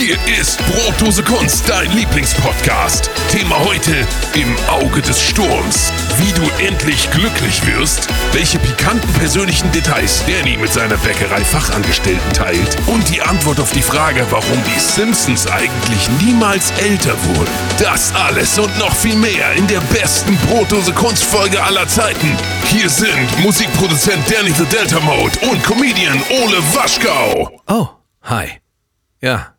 Hier ist Brotdose Kunst, dein Lieblingspodcast. Thema heute im Auge des Sturms. Wie du endlich glücklich wirst, welche pikanten persönlichen Details Danny mit seiner Bäckerei-Fachangestellten teilt und die Antwort auf die Frage, warum die Simpsons eigentlich niemals älter wurden. Das alles und noch viel mehr in der besten Brotdose Kunstfolge aller Zeiten. Hier sind Musikproduzent Danny the Delta Mode und Comedian Ole Waschkau. Oh, hi. Ja,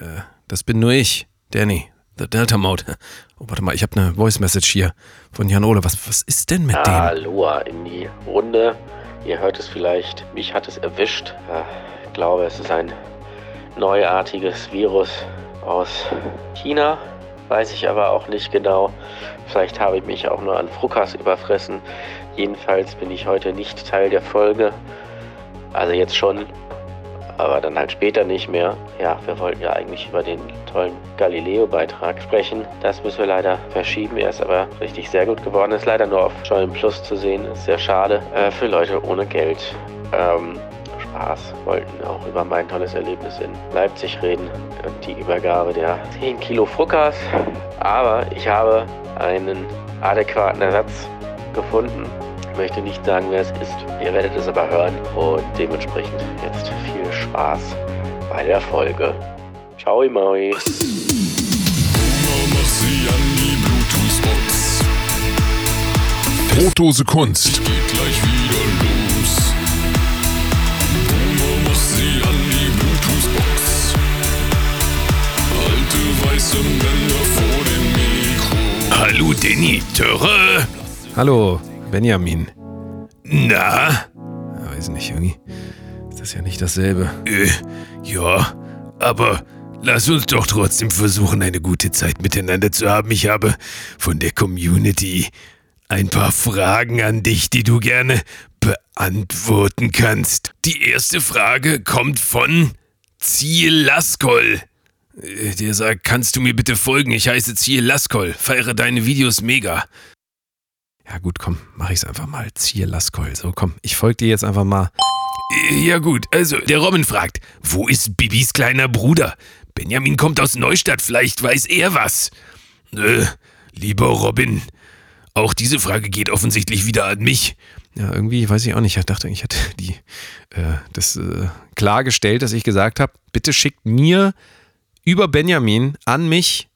äh, das bin nur ich, Danny, the Delta Mode. Oh, warte mal, ich habe eine Voice Message hier von Jan Ole. Was, was ist denn mit dem? Aloha in die Runde. Ihr hört es vielleicht, mich hat es erwischt. Äh, Ich glaube, es ist ein neuartiges Virus aus China. Weiß ich aber auch nicht genau. Vielleicht habe ich mich auch nur an Fruckas überfressen. Jedenfalls bin ich heute nicht Teil der Folge. Also jetzt schon, aber dann halt später nicht mehr. Ja, wir wollten ja eigentlich über den tollen Galileo-Beitrag sprechen. Das müssen wir leider verschieben. Er ist aber richtig sehr gut geworden. Ist leider nur auf Join Plus zu sehen. Ist sehr schade äh, für Leute ohne Geld. Ähm, Spaß. Wollten auch über mein tolles Erlebnis in Leipzig reden und die Übergabe der 10 Kilo Fruckas. Aber ich habe einen adäquaten Ersatz gefunden. Ich möchte nicht sagen, wer es ist. Ihr werdet es aber hören und dementsprechend jetzt viel Spaß bei der Folge. Ciao, Maui. Brotdose Kunst. Geht gleich wieder los. Boomer, mach sie an die Bluetooth-Box. Alte weiße Männer vor dem Mikro. Hallo Danny, Töre. Hallo, Benjamin. Na? Ja, weiß nicht, irgendwie ist das ja nicht dasselbe. Äh, ja, aber lass uns doch trotzdem versuchen, eine gute Zeit miteinander zu haben. Ich habe von der Community ein paar Fragen an dich, die du gerne beantworten kannst. Die erste Frage kommt von Ziel Laskol. Äh, Der sagt, kannst du mir bitte folgen? Ich heiße Ziel Laskol, feiere deine Videos mega. Ja gut, komm, mach ich's einfach mal. Ziehe Laskol. So, komm, ich folge dir jetzt einfach mal. Ja gut, also der Robin fragt, wo ist Bibis kleiner Bruder? Benjamin kommt aus Neustadt, vielleicht weiß er was. Äh, lieber Robin, auch diese Frage geht offensichtlich wieder an mich. Ja, irgendwie weiß ich auch nicht. Ich dachte, ich hätte die äh, das äh, klargestellt, dass ich gesagt habe, bitte schickt mir über Benjamin an mich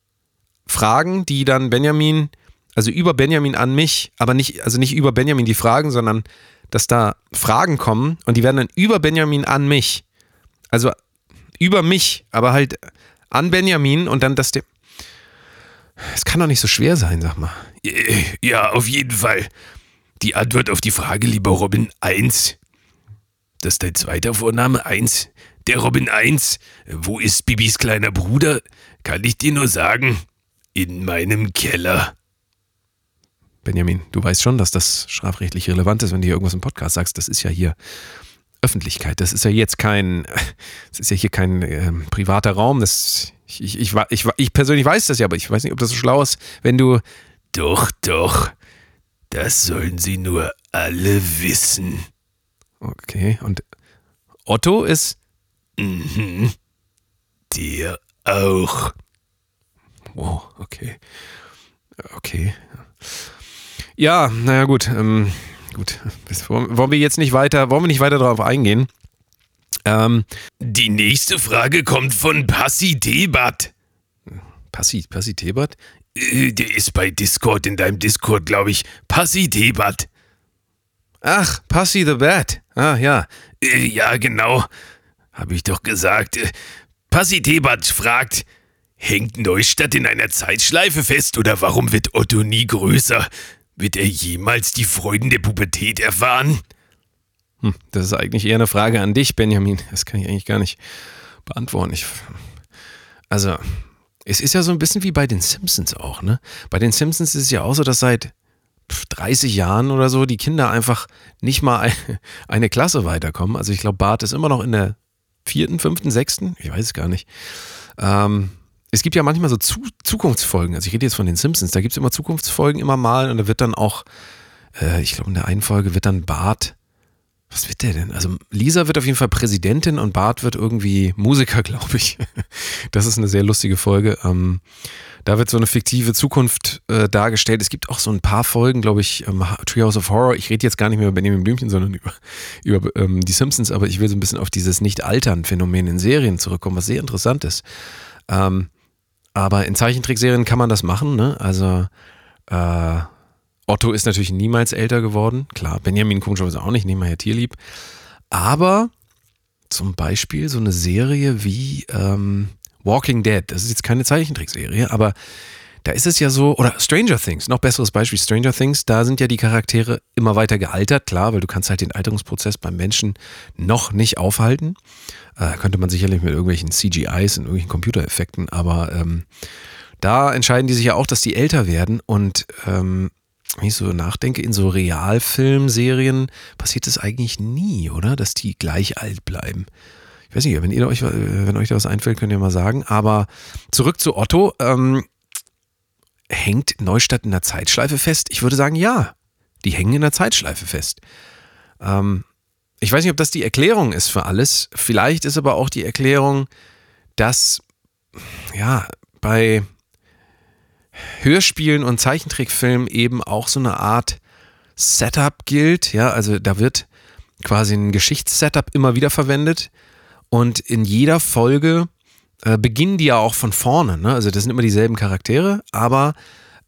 Fragen, die dann Benjamin, also über Benjamin an mich, aber nicht, also nicht über Benjamin die Fragen, sondern dass da Fragen kommen und die werden dann über Benjamin an mich. Also über mich, aber halt an Benjamin und dann das dem. Es kann doch nicht so schwer sein, sag mal. Ja, auf jeden Fall. Die Antwort auf die Frage, lieber Robin 1. Das ist dein zweiter Vorname 1. Der Robin 1. Wo ist Bibis kleiner Bruder? Kann ich dir nur sagen, in meinem Keller. Benjamin, du weißt schon, dass das strafrechtlich relevant ist, wenn du hier irgendwas im Podcast sagst. Das ist ja hier Öffentlichkeit. Das ist ja jetzt kein, das ist ja hier kein ähm, privater Raum. Das, ich, ich, ich, ich, persönlich weiß das ja, aber ich weiß nicht, ob das so schlau ist, wenn du. Doch, doch. Das sollen sie nur alle wissen. Okay, und Otto ist. Mhm. Der auch. Wow, okay. Okay. Ja, naja, gut. Ähm, gut. Wollen wir jetzt nicht weiter, wollen wir nicht weiter darauf eingehen? Ähm, Die nächste Frage kommt von Passi Debat. Passi, Passi Tebert? Äh, Der ist bei Discord, in deinem Discord, glaube ich. Passi Debat. Ach, Passi the Bat. Ah, ja. Äh, Ja, genau. Habe ich doch gesagt. Äh, Passi Debat fragt, hängt Neustadt in einer Zeitschleife fest oder warum wird Otto nie größer? Wird er jemals die Freuden der Pubertät erfahren? Hm, das ist eigentlich eher eine Frage an dich, Benjamin. Das kann ich eigentlich gar nicht beantworten. Ich, also, es ist ja so ein bisschen wie bei den Simpsons auch, ne? Bei den Simpsons ist es ja auch so, dass seit pf, 30 Jahren oder so die Kinder einfach nicht mal ein, eine Klasse weiterkommen. Also ich glaube, Bart ist immer noch in der vierten, fünften, sechsten, ich weiß es gar nicht. Ähm, es gibt ja manchmal so Zu Zukunftsfolgen. Also ich rede jetzt von den Simpsons. Da gibt es immer Zukunftsfolgen immer mal und da wird dann auch, äh, ich glaube in der einen Folge wird dann Bart was wird der denn? Also Lisa wird auf jeden Fall Präsidentin und Bart wird irgendwie Musiker, glaube ich. Das ist eine sehr lustige Folge. Ähm, da wird so eine fiktive Zukunft äh, dargestellt. Es gibt auch so ein paar Folgen, glaube ich, ähm, Treehouse of Horror. Ich rede jetzt gar nicht mehr über Benjamin Blümchen, sondern über, über ähm, die Simpsons, aber ich will so ein bisschen auf dieses Nicht-Altern-Phänomen in Serien zurückkommen, was sehr interessant ist. Ähm, aber in Zeichentrickserien kann man das machen, ne? Also äh, Otto ist natürlich niemals älter geworden. Klar, Benjamin komischerweise auch nicht, nehmen wir ja Tierlieb. Aber zum Beispiel so eine Serie wie ähm, Walking Dead, das ist jetzt keine Zeichentrickserie, aber da ist es ja so, oder Stranger Things, noch besseres Beispiel, Stranger Things, da sind ja die Charaktere immer weiter gealtert, klar, weil du kannst halt den Alterungsprozess beim Menschen noch nicht aufhalten. Äh, könnte man sicherlich mit irgendwelchen CGIs und irgendwelchen Computereffekten, aber ähm, da entscheiden die sich ja auch, dass die älter werden und ähm, wenn ich so nachdenke, in so Realfilmserien passiert das eigentlich nie, oder? Dass die gleich alt bleiben. Ich weiß nicht, wenn ihr euch, wenn euch da was einfällt, könnt ihr mal sagen. Aber zurück zu Otto. Ähm, hängt Neustadt in der Zeitschleife fest? Ich würde sagen, ja. Die hängen in der Zeitschleife fest. Ähm, ich weiß nicht, ob das die Erklärung ist für alles. Vielleicht ist aber auch die Erklärung, dass ja bei Hörspielen und Zeichentrickfilmen eben auch so eine Art Setup gilt. Ja, also da wird quasi ein Geschichtssetup immer wieder verwendet und in jeder Folge äh, beginnen die ja auch von vorne. Ne? Also das sind immer dieselben Charaktere, aber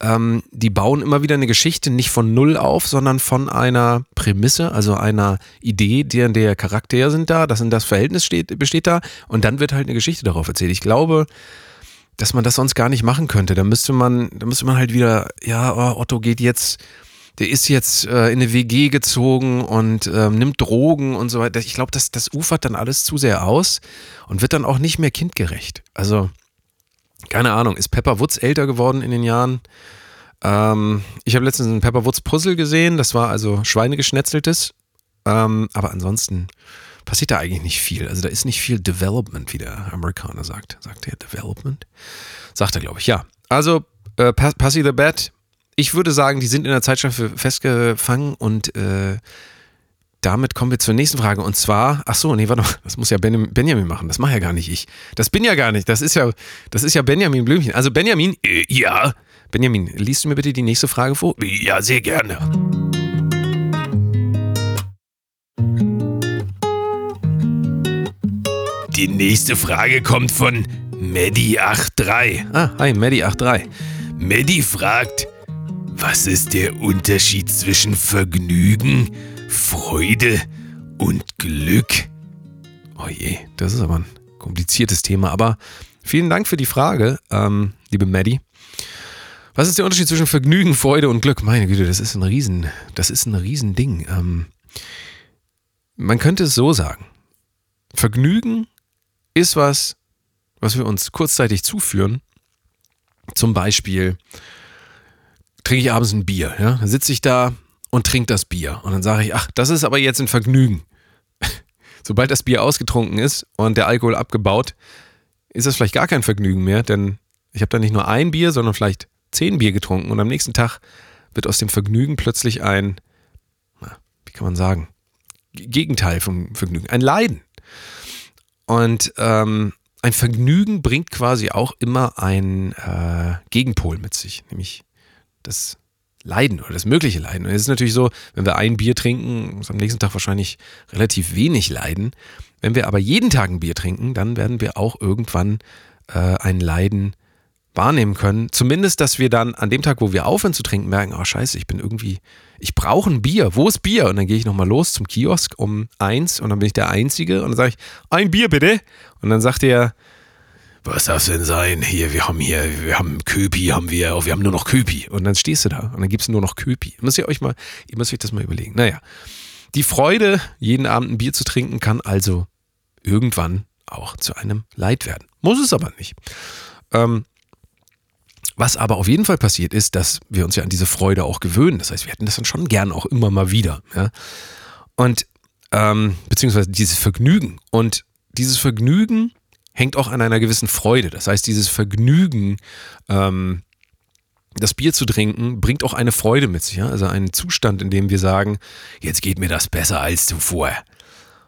ähm, die bauen immer wieder eine Geschichte nicht von Null auf, sondern von einer Prämisse, also einer Idee, der, der Charaktere sind da, das in das Verhältnis steht, besteht da und dann wird halt eine Geschichte darauf erzählt. Ich glaube, dass man das sonst gar nicht machen könnte. Da müsste man, da müsste man halt wieder, ja, oh, Otto geht jetzt, der ist jetzt äh, in eine WG gezogen und äh, nimmt Drogen und so weiter. Ich glaube, das, das ufert dann alles zu sehr aus und wird dann auch nicht mehr kindgerecht. Also, keine Ahnung, ist Pepper Woods älter geworden in den Jahren? Ähm, ich habe letztens ein Pepper Woods Puzzle gesehen, das war also Schweinegeschnetzeltes. Ähm, aber ansonsten passiert da eigentlich nicht viel. Also da ist nicht viel Development, wie der Amerikaner sagt. Sagt er Development? Sagt er, glaube ich, ja. Also äh, Passy the Bat, ich würde sagen, die sind in der Zeitschleife festgefangen und äh, damit kommen wir zur nächsten Frage. Und zwar, ach so, nee, warte mal, das muss ja Benjamin machen. Das mache ja gar nicht ich. Das bin ja gar nicht. Das ist ja, das ist ja Benjamin Blümchen. Also Benjamin, äh, ja. Benjamin, liest du mir bitte die nächste Frage vor? Ja, sehr gerne. Die nächste Frage kommt von Medi83. Ah, hi, Medi83. Medi fragt, was ist der Unterschied zwischen Vergnügen, Freude und Glück? Oh je, das ist aber ein kompliziertes Thema, aber vielen Dank für die Frage, ähm, liebe Maddie. Was ist der Unterschied zwischen Vergnügen, Freude und Glück? Meine Güte, das ist ein Riesen, das ist ein Riesending. Ähm, man könnte es so sagen. Vergnügen ist was, was wir uns kurzzeitig zuführen. Zum Beispiel trinke ich abends ein Bier. Ja? Dann sitze ich da und trinke das Bier. Und dann sage ich, ach, das ist aber jetzt ein Vergnügen. Sobald das Bier ausgetrunken ist und der Alkohol abgebaut, ist das vielleicht gar kein Vergnügen mehr, denn ich habe da nicht nur ein Bier, sondern vielleicht zehn Bier getrunken und am nächsten Tag wird aus dem Vergnügen plötzlich ein, wie kann man sagen, Gegenteil vom Vergnügen, ein Leiden. Und ähm, ein Vergnügen bringt quasi auch immer ein äh, Gegenpol mit sich, nämlich das Leiden oder das mögliche Leiden. Und es ist natürlich so, wenn wir ein Bier trinken, ist am nächsten Tag wahrscheinlich relativ wenig Leiden. Wenn wir aber jeden Tag ein Bier trinken, dann werden wir auch irgendwann äh, ein Leiden wahrnehmen können. Zumindest, dass wir dann an dem Tag, wo wir aufhören zu trinken, merken, oh scheiße, ich bin irgendwie, ich brauche ein Bier. Wo ist Bier? Und dann gehe ich nochmal los zum Kiosk um eins und dann bin ich der Einzige und dann sage ich, ein Bier bitte. Und dann sagt er, was darf denn sein? Hier, wir haben hier, wir haben Köpi, haben wir, wir haben nur noch Köpi. Und dann stehst du da und dann gibt es nur noch Köpi. Müsst ihr euch mal, ihr müsst euch das mal überlegen. Naja, die Freude, jeden Abend ein Bier zu trinken, kann also irgendwann auch zu einem Leid werden. Muss es aber nicht. Ähm, was aber auf jeden Fall passiert ist, dass wir uns ja an diese Freude auch gewöhnen. Das heißt, wir hätten das dann schon gern auch immer mal wieder. Ja? Und ähm, beziehungsweise dieses Vergnügen. Und dieses Vergnügen hängt auch an einer gewissen Freude. Das heißt, dieses Vergnügen ähm, das Bier zu trinken bringt auch eine Freude mit sich, ja? also einen Zustand, in dem wir sagen, jetzt geht mir das besser als zuvor.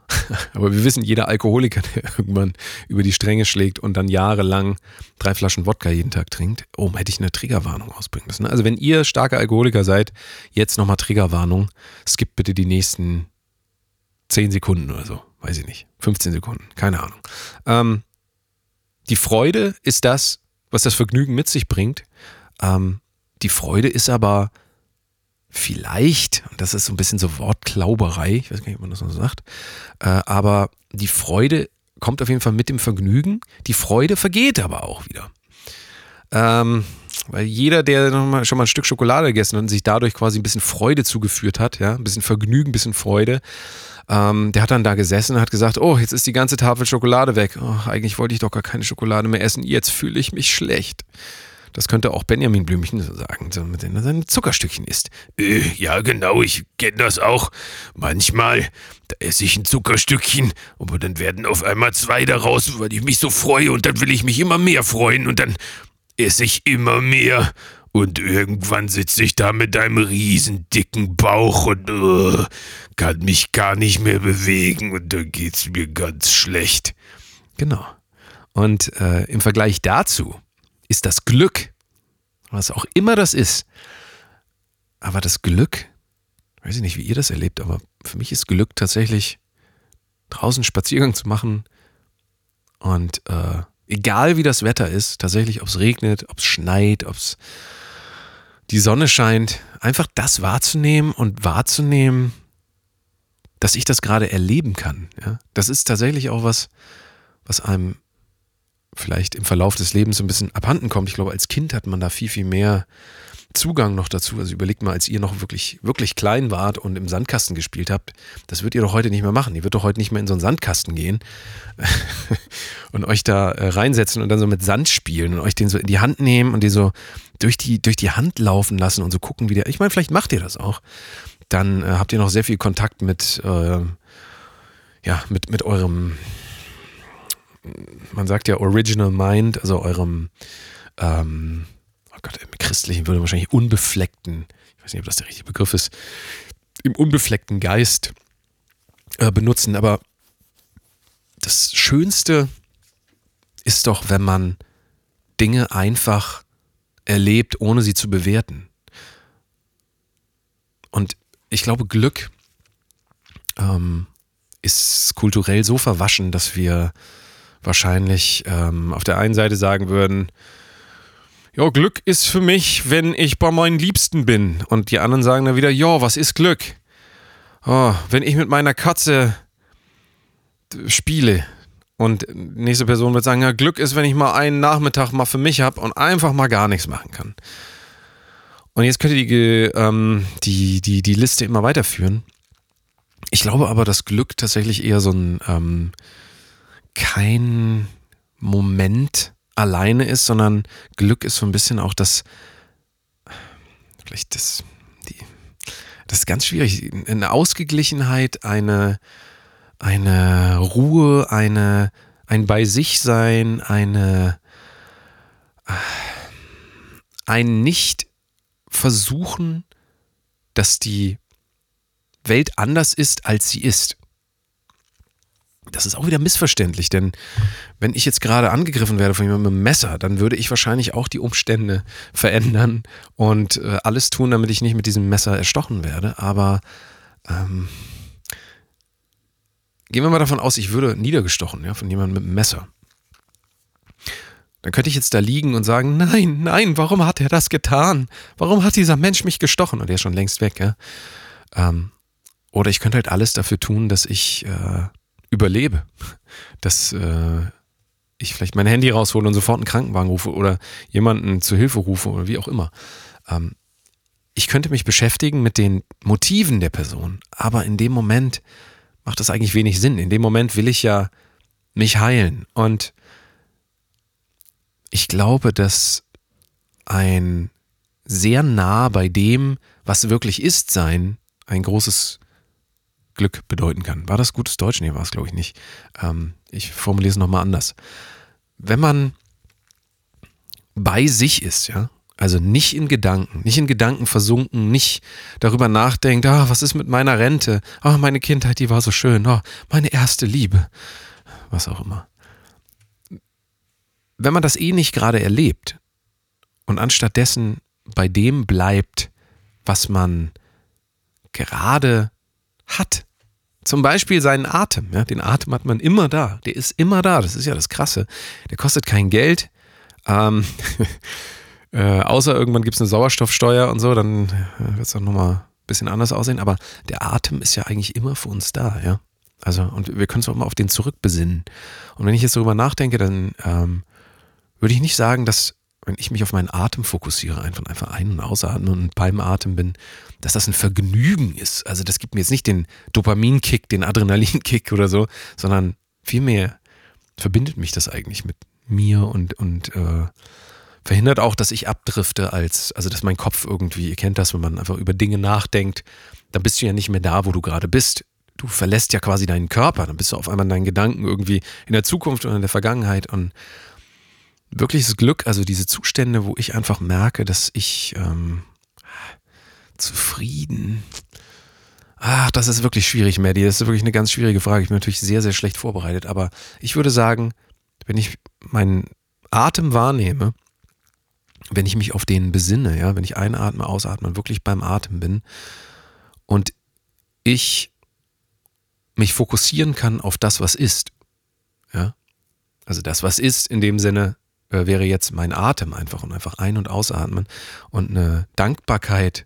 Aber wir wissen, jeder Alkoholiker, der irgendwann über die Stränge schlägt und dann jahrelang drei Flaschen Wodka jeden Tag trinkt, oh, hätte ich eine Triggerwarnung ausbringen müssen. Also wenn ihr starker Alkoholiker seid, jetzt nochmal Triggerwarnung. Skippt bitte die nächsten 10 Sekunden oder so. Weiß ich nicht. 15 Sekunden. Keine Ahnung. Ähm, die Freude ist das, was das Vergnügen mit sich bringt. Ähm, die Freude ist aber vielleicht, und das ist so ein bisschen so Wortklauberei, ich weiß gar nicht, ob man das so sagt, äh, aber die Freude kommt auf jeden Fall mit dem Vergnügen. Die Freude vergeht aber auch wieder. Ähm, weil jeder, der mal, schon mal ein Stück Schokolade gegessen hat und sich dadurch quasi ein bisschen Freude zugeführt hat, ja, ein bisschen Vergnügen, ein bisschen Freude, ähm, der hat dann da gesessen und hat gesagt, oh, jetzt ist die ganze Tafel Schokolade weg. Oh, eigentlich wollte ich doch gar keine Schokolade mehr essen. Jetzt fühle ich mich schlecht. Das könnte auch Benjamin Blümchen so sagen, so mit denen er seine Zuckerstückchen isst. Äh, ja, genau, ich kenne das auch. Manchmal, da esse ich ein Zuckerstückchen, aber dann werden auf einmal zwei daraus, weil ich mich so freue und dann will ich mich immer mehr freuen und dann esse ich immer mehr. Und irgendwann sitze ich da mit einem riesen dicken Bauch und uh, kann mich gar nicht mehr bewegen und dann geht's mir ganz schlecht. Genau. Und äh, im Vergleich dazu ist das Glück, was auch immer das ist. Aber das Glück, weiß ich nicht, wie ihr das erlebt, aber für mich ist Glück tatsächlich draußen Spaziergang zu machen und äh, egal wie das Wetter ist, tatsächlich, ob es regnet, ob es schneit, ob es die Sonne scheint, einfach das wahrzunehmen und wahrzunehmen, dass ich das gerade erleben kann. Ja? Das ist tatsächlich auch was, was einem vielleicht im Verlauf des Lebens so ein bisschen abhanden kommt. Ich glaube, als Kind hat man da viel, viel mehr Zugang noch dazu. Also überlegt mal, als ihr noch wirklich, wirklich klein wart und im Sandkasten gespielt habt, das würdet ihr doch heute nicht mehr machen. Ihr würdet doch heute nicht mehr in so einen Sandkasten gehen und euch da äh, reinsetzen und dann so mit Sand spielen und euch den so in die Hand nehmen und den so durch die, durch die Hand laufen lassen und so gucken, wie der. Ich meine, vielleicht macht ihr das auch. Dann äh, habt ihr noch sehr viel Kontakt mit, äh, ja, mit, mit eurem man sagt ja Original Mind, also eurem, ähm, oh Gott, im Christlichen würde wahrscheinlich unbefleckten, ich weiß nicht, ob das der richtige Begriff ist, im unbefleckten Geist äh, benutzen. Aber das Schönste ist doch, wenn man Dinge einfach erlebt, ohne sie zu bewerten. Und ich glaube, Glück ähm, ist kulturell so verwaschen, dass wir wahrscheinlich ähm, auf der einen Seite sagen würden, ja, Glück ist für mich, wenn ich bei meinen Liebsten bin. Und die anderen sagen dann wieder, ja, was ist Glück? Oh, wenn ich mit meiner Katze spiele. Und nächste Person wird sagen, ja, Glück ist, wenn ich mal einen Nachmittag mal für mich habe und einfach mal gar nichts machen kann. Und jetzt könnt ihr die, ähm, die, die, die Liste immer weiterführen. Ich glaube aber, dass Glück tatsächlich eher so ein ähm, kein Moment alleine ist, sondern Glück ist so ein bisschen auch das, vielleicht das, die, das ist ganz schwierig, eine Ausgeglichenheit, eine, eine Ruhe, eine, ein bei sich sein, eine, ein nicht versuchen, dass die Welt anders ist, als sie ist das ist auch wieder missverständlich, denn wenn ich jetzt gerade angegriffen werde von jemandem mit einem Messer, dann würde ich wahrscheinlich auch die Umstände verändern und äh, alles tun, damit ich nicht mit diesem Messer erstochen werde. Aber ähm, gehen wir mal davon aus, ich würde niedergestochen ja, von jemandem mit einem Messer. Dann könnte ich jetzt da liegen und sagen, nein, nein, warum hat er das getan? Warum hat dieser Mensch mich gestochen? Und er ist schon längst weg. Ja? Ähm, oder ich könnte halt alles dafür tun, dass ich äh, überlebe, dass äh, ich vielleicht mein Handy raushole und sofort einen Krankenwagen rufe oder jemanden zur Hilfe rufe oder wie auch immer. Ähm, ich könnte mich beschäftigen mit den Motiven der Person, aber in dem Moment macht das eigentlich wenig Sinn. In dem Moment will ich ja mich heilen und ich glaube, dass ein sehr nah bei dem, was wirklich ist, sein, ein großes Glück bedeuten kann. War das gutes Deutsch? Nee, war es, glaube ich, nicht. Ähm, ich formuliere es nochmal anders. Wenn man bei sich ist, ja, Also nicht in Gedanken, nicht in Gedanken versunken, nicht darüber nachdenkt, ah, was ist mit meiner Rente? Ah, meine Kindheit, die war so schön. Ah, meine erste Liebe. Was auch immer. Wenn man das eh nicht gerade erlebt und anstatt dessen bei dem bleibt, was man gerade hat, zum Beispiel seinen Atem. Ja, den Atem hat man immer da. Der ist immer da. Das ist ja das Krasse. Der kostet kein Geld. Ähm, äh, außer irgendwann gibt es eine Sauerstoffsteuer und so, dann äh, wird es dann nochmal ein bisschen anders aussehen. Aber der Atem ist ja eigentlich immer für uns da, ja. Also, und wir können uns auch mal auf den zurückbesinnen. Und wenn ich jetzt darüber nachdenke, dann ähm, würde ich nicht sagen, dass, wenn ich mich auf meinen Atem fokussiere, einfach, einfach ein- und ausatmen und beim Atem bin, dass das ein Vergnügen ist. Also, das gibt mir jetzt nicht den Dopaminkick, den Adrenalinkick oder so, sondern vielmehr verbindet mich das eigentlich mit mir und, und äh, verhindert auch, dass ich abdrifte als, also dass mein Kopf irgendwie, ihr kennt das, wenn man einfach über Dinge nachdenkt, dann bist du ja nicht mehr da, wo du gerade bist. Du verlässt ja quasi deinen Körper, dann bist du auf einmal in deinen Gedanken irgendwie in der Zukunft oder in der Vergangenheit und wirkliches Glück, also diese Zustände, wo ich einfach merke, dass ich ähm, zufrieden. Ach, das ist wirklich schwierig, Maddie. Das ist wirklich eine ganz schwierige Frage. Ich bin natürlich sehr, sehr schlecht vorbereitet, aber ich würde sagen, wenn ich meinen Atem wahrnehme, wenn ich mich auf den besinne, ja, wenn ich einatme, ausatme und wirklich beim Atem bin und ich mich fokussieren kann auf das, was ist, ja, also das, was ist, in dem Sinne äh, wäre jetzt mein Atem einfach und einfach ein- und ausatmen und eine Dankbarkeit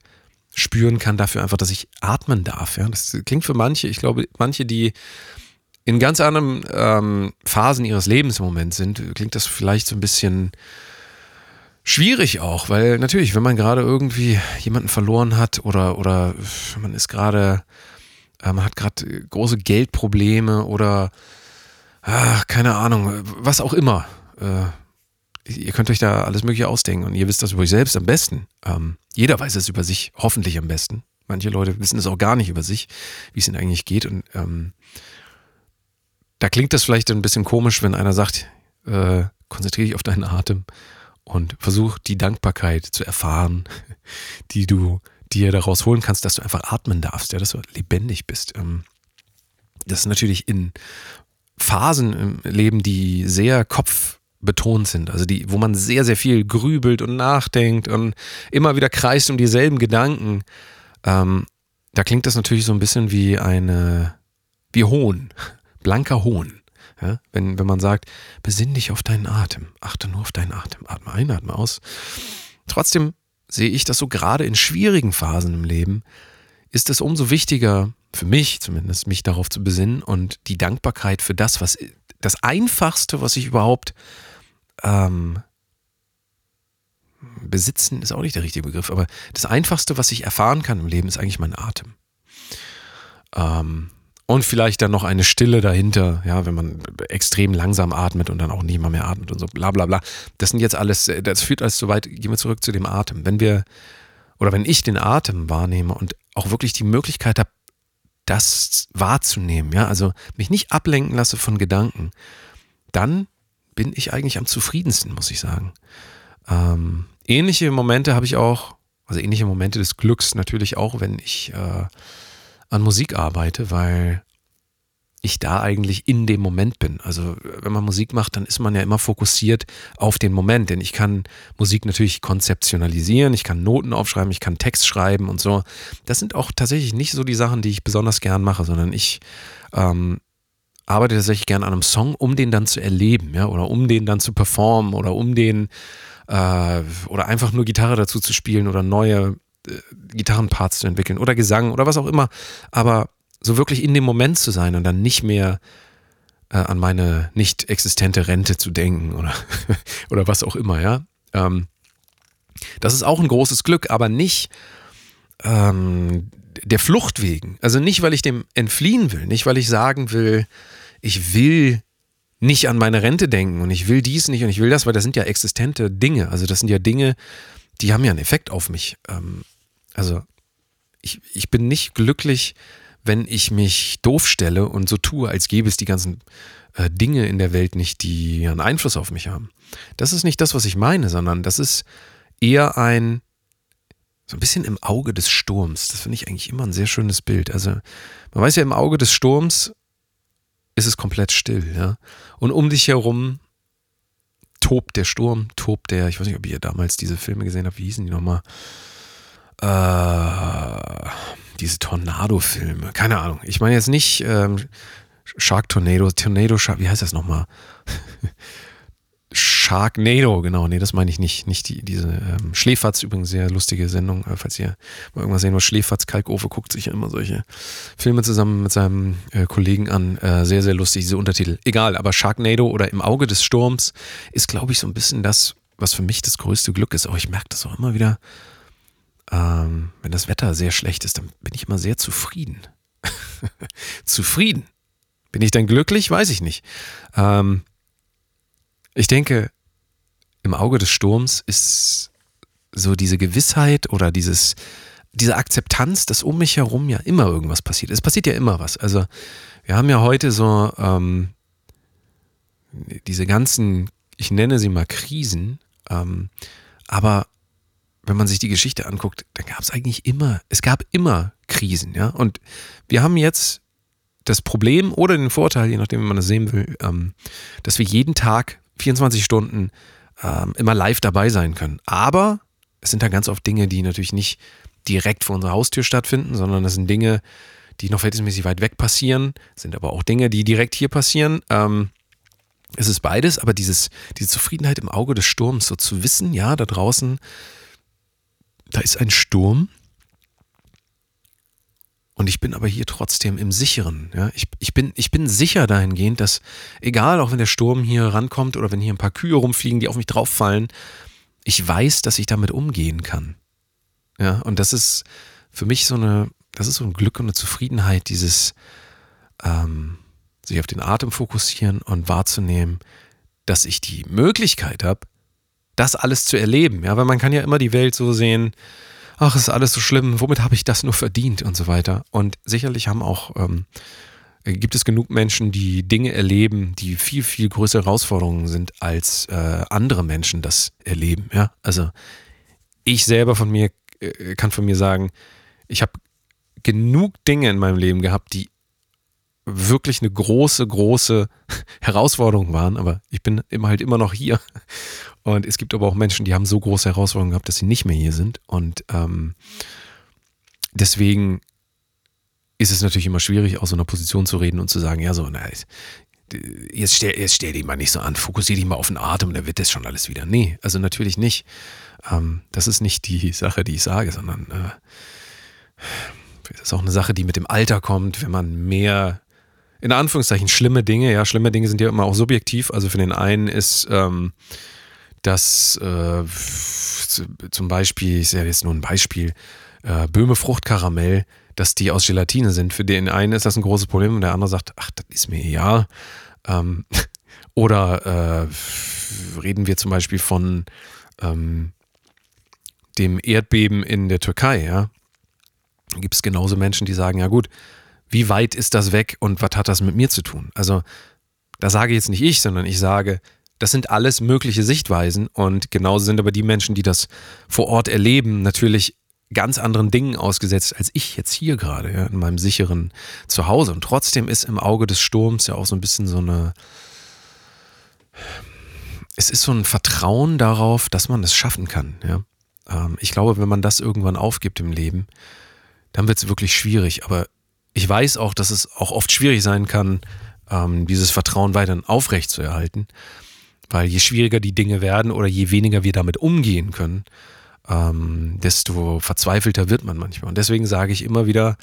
spüren kann dafür einfach, dass ich atmen darf. Ja, das klingt für manche, ich glaube, manche, die in ganz anderen ähm, Phasen ihres Lebens im Moment sind, klingt das vielleicht so ein bisschen schwierig auch, weil natürlich, wenn man gerade irgendwie jemanden verloren hat oder, oder man ist gerade, äh, man hat gerade große Geldprobleme oder ach, keine Ahnung, was auch immer. Äh, ihr könnt euch da alles Mögliche ausdenken und ihr wisst das über euch selbst am besten. Ähm, jeder weiß es über sich, hoffentlich am besten. Manche Leute wissen es auch gar nicht über sich, wie es ihnen eigentlich geht. Und ähm, da klingt das vielleicht ein bisschen komisch, wenn einer sagt, äh, konzentriere dich auf deinen Atem und versuch die Dankbarkeit zu erfahren, die du dir daraus holen kannst, dass du einfach atmen darfst, ja, dass du lebendig bist. Ähm, das ist natürlich in Phasen im Leben, die sehr kopfbetont sind, also die, wo man sehr, sehr viel grübelt und nachdenkt und immer wieder kreist um dieselben Gedanken. Ähm, da klingt das natürlich so ein bisschen wie eine, wie Hohn, blanker Hohn. Ja, wenn, wenn man sagt, besinn dich auf deinen Atem, achte nur auf deinen Atem, atme ein, atme aus. Trotzdem sehe ich das so gerade in schwierigen Phasen im Leben, ist es umso wichtiger, für mich zumindest, mich darauf zu besinnen und die Dankbarkeit für das, was das Einfachste, was ich überhaupt ähm, besitzen, ist auch nicht der richtige Begriff, aber das Einfachste, was ich erfahren kann im Leben, ist eigentlich mein Atem. Ähm, und vielleicht dann noch eine Stille dahinter, ja, wenn man extrem langsam atmet und dann auch nicht mal mehr atmet und so, bla bla bla. Das sind jetzt alles, das führt alles so weit, gehen wir zurück zu dem Atem. Wenn wir, oder wenn ich den Atem wahrnehme und auch wirklich die Möglichkeit habe, das wahrzunehmen, ja, also mich nicht ablenken lasse von Gedanken, dann bin ich eigentlich am zufriedensten, muss ich sagen. Ähm, ähnliche Momente habe ich auch, also ähnliche Momente des Glücks natürlich auch, wenn ich äh, an Musik arbeite, weil ich da eigentlich in dem Moment bin. Also wenn man Musik macht, dann ist man ja immer fokussiert auf den Moment, denn ich kann Musik natürlich konzeptionalisieren, ich kann Noten aufschreiben, ich kann Text schreiben und so. Das sind auch tatsächlich nicht so die Sachen, die ich besonders gern mache, sondern ich ähm, arbeite tatsächlich gern an einem Song, um den dann zu erleben, ja, oder um den dann zu performen oder um den äh, oder einfach nur Gitarre dazu zu spielen oder neue äh, Gitarrenparts zu entwickeln oder Gesang oder was auch immer, aber so wirklich in dem Moment zu sein und dann nicht mehr äh, an meine nicht existente Rente zu denken oder, oder was auch immer, ja. Ähm, das ist auch ein großes Glück, aber nicht ähm, der Flucht wegen. Also nicht, weil ich dem entfliehen will, nicht, weil ich sagen will, ich will nicht an meine Rente denken und ich will dies nicht und ich will das, weil das sind ja existente Dinge. Also das sind ja Dinge, die haben ja einen Effekt auf mich. Ähm, also ich, ich bin nicht glücklich, wenn ich mich doof stelle und so tue, als gäbe es die ganzen äh, Dinge in der Welt nicht, die einen Einfluss auf mich haben. Das ist nicht das, was ich meine, sondern das ist eher ein, so ein bisschen im Auge des Sturms. Das finde ich eigentlich immer ein sehr schönes Bild. Also man weiß ja, im Auge des Sturms ist es komplett still, ja. Und um dich herum tobt der Sturm, tobt der, ich weiß nicht, ob ihr damals diese Filme gesehen habt, wie hießen die nochmal? Äh, diese Tornado-Filme, keine Ahnung. Ich meine jetzt nicht ähm, Shark Tornado, Tornado Shark, wie heißt das nochmal? Sharknado, genau, nee, das meine ich nicht. Nicht die, diese ähm, Schläferz, übrigens sehr lustige Sendung, äh, falls ihr mal irgendwas sehen wollt. Schläferz, Kalkofe guckt sich ja immer solche Filme zusammen mit seinem äh, Kollegen an. Äh, sehr, sehr lustig, diese Untertitel. Egal, aber Sharknado oder Im Auge des Sturms ist, glaube ich, so ein bisschen das, was für mich das größte Glück ist. Aber ich merke das auch immer wieder, ähm, wenn das Wetter sehr schlecht ist, dann bin ich immer sehr zufrieden. zufrieden. Bin ich dann glücklich? Weiß ich nicht. Ähm, ich denke, im Auge des Sturms ist so diese Gewissheit oder dieses, diese Akzeptanz, dass um mich herum ja immer irgendwas passiert. Es passiert ja immer was. Also wir haben ja heute so ähm, diese ganzen, ich nenne sie mal Krisen, ähm, aber wenn man sich die Geschichte anguckt, dann gab es eigentlich immer, es gab immer Krisen, ja. Und wir haben jetzt das Problem oder den Vorteil, je nachdem, wie man das sehen will, ähm, dass wir jeden Tag 24 Stunden ähm, immer live dabei sein können. Aber es sind da ganz oft Dinge, die natürlich nicht direkt vor unserer Haustür stattfinden, sondern das sind Dinge, die noch verhältnismäßig weit weg passieren, sind aber auch Dinge, die direkt hier passieren. Ähm, es ist beides, aber dieses, diese Zufriedenheit im Auge des Sturms, so zu wissen, ja, da draußen, da ist ein Sturm, und ich bin aber hier trotzdem im Sicheren. Ja? Ich, ich, bin, ich bin sicher dahingehend, dass egal, auch wenn der Sturm hier rankommt oder wenn hier ein paar Kühe rumfliegen, die auf mich drauffallen, ich weiß, dass ich damit umgehen kann. Ja, und das ist für mich so eine, das ist so ein Glück und eine Zufriedenheit, dieses ähm, sich auf den Atem fokussieren und wahrzunehmen, dass ich die Möglichkeit habe, das alles zu erleben. Ja, weil man kann ja immer die Welt so sehen, ach, ist alles so schlimm, womit habe ich das nur verdient und so weiter. Und sicherlich haben auch, ähm, gibt es genug Menschen, die Dinge erleben, die viel, viel größere Herausforderungen sind, als äh, andere Menschen das erleben. Ja? Also ich selber von mir äh, kann von mir sagen, ich habe genug Dinge in meinem Leben gehabt, die wirklich eine große, große Herausforderung waren, aber ich bin immer halt immer noch hier und es gibt aber auch Menschen, die haben so große Herausforderungen gehabt, dass sie nicht mehr hier sind. Und ähm, deswegen ist es natürlich immer schwierig, aus so einer Position zu reden und zu sagen, ja, so, na, jetzt stell, jetzt stell dich mal nicht so an, fokussier dich mal auf den Atem, dann wird das schon alles wieder. Nee, also natürlich nicht. Ähm, das ist nicht die Sache, die ich sage, sondern äh, das ist auch eine Sache, die mit dem Alter kommt, wenn man mehr in Anführungszeichen schlimme Dinge, ja, schlimme Dinge sind ja immer auch subjektiv. Also für den einen ist ähm, dass äh, zum Beispiel, ich sehe jetzt nur ein Beispiel, äh, Böhme Fruchtkaramell, dass die aus Gelatine sind. Für den einen ist das ein großes Problem und der andere sagt, ach, das ist mir ja. Ähm, oder äh, reden wir zum Beispiel von ähm, dem Erdbeben in der Türkei, ja. Gibt es genauso Menschen, die sagen, ja gut, wie weit ist das weg und was hat das mit mir zu tun? Also, da sage jetzt nicht ich, sondern ich sage, das sind alles mögliche Sichtweisen und genauso sind aber die Menschen, die das vor Ort erleben, natürlich ganz anderen Dingen ausgesetzt als ich jetzt hier gerade, ja, in meinem sicheren Zuhause. Und trotzdem ist im Auge des Sturms ja auch so ein bisschen so eine. Es ist so ein Vertrauen darauf, dass man es schaffen kann. Ja. Ähm, ich glaube, wenn man das irgendwann aufgibt im Leben, dann wird es wirklich schwierig. Aber ich weiß auch, dass es auch oft schwierig sein kann, ähm, dieses Vertrauen weiterhin aufrechtzuerhalten. Weil je schwieriger die Dinge werden oder je weniger wir damit umgehen können, ähm, desto verzweifelter wird man manchmal. Und deswegen sage ich immer wieder,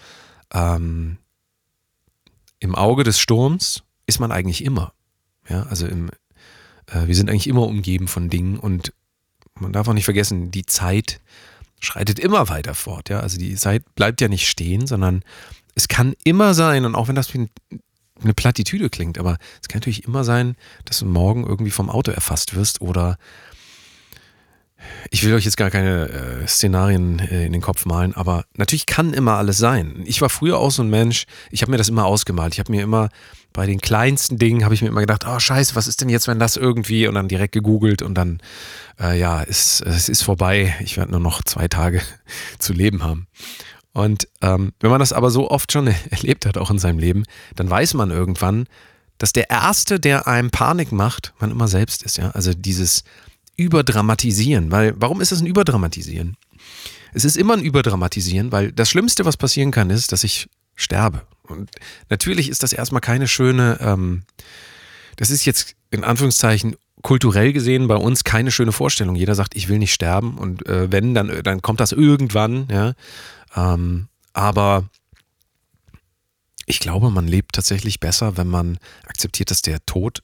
ähm, im Auge des Sturms ist man eigentlich immer. Ja, also im, äh, wir sind eigentlich immer umgeben von Dingen und man darf auch nicht vergessen, die Zeit schreitet immer weiter fort. Ja, also die Zeit bleibt ja nicht stehen, sondern es kann immer sein, und auch wenn das wie ein eine Plattitüde klingt, aber es kann natürlich immer sein, dass du morgen irgendwie vom Auto erfasst wirst oder ich will euch jetzt gar keine äh, Szenarien äh, in den Kopf malen, aber natürlich kann immer alles sein. Ich war früher auch so ein Mensch, ich habe mir das immer ausgemalt. Ich habe mir immer bei den kleinsten Dingen, habe ich mir immer gedacht, oh scheiße, was ist denn jetzt, wenn das irgendwie und dann direkt gegoogelt und dann, äh, ja, ist, es ist vorbei. Ich werde nur noch zwei Tage zu leben haben. Und ähm, wenn man das aber so oft schon erlebt hat, auch in seinem Leben, dann weiß man irgendwann, dass der Erste, der einem Panik macht, man immer selbst ist. Ja? Also dieses Überdramatisieren. Weil, warum ist es ein Überdramatisieren? Es ist immer ein Überdramatisieren, weil das Schlimmste, was passieren kann, ist, dass ich sterbe. Und natürlich ist das erstmal keine schöne, ähm, das ist jetzt in Anführungszeichen kulturell gesehen bei uns keine schöne Vorstellung. Jeder sagt, ich will nicht sterben und äh, wenn, dann, dann kommt das irgendwann, ja. Ähm, aber ich glaube, man lebt tatsächlich besser, wenn man akzeptiert, dass der Tod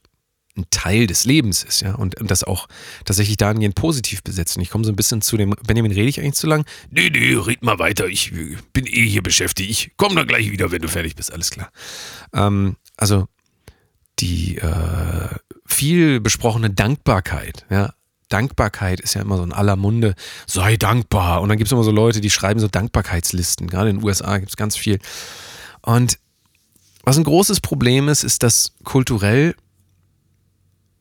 ein Teil des Lebens ist, ja, und, und das auch tatsächlich dahingehend positiv besetzt. Und ich komme so ein bisschen zu dem, Benjamin, rede ich eigentlich zu lang? Nee, nee, red mal weiter, ich bin eh hier beschäftigt, ich komme dann gleich wieder, wenn du fertig bist, alles klar. Ähm, also die äh, viel besprochene Dankbarkeit, ja, Dankbarkeit ist ja immer so in aller Munde, sei dankbar. Und dann gibt es immer so Leute, die schreiben so Dankbarkeitslisten. Gerade in den USA gibt es ganz viel. Und was ein großes Problem ist, ist, dass kulturell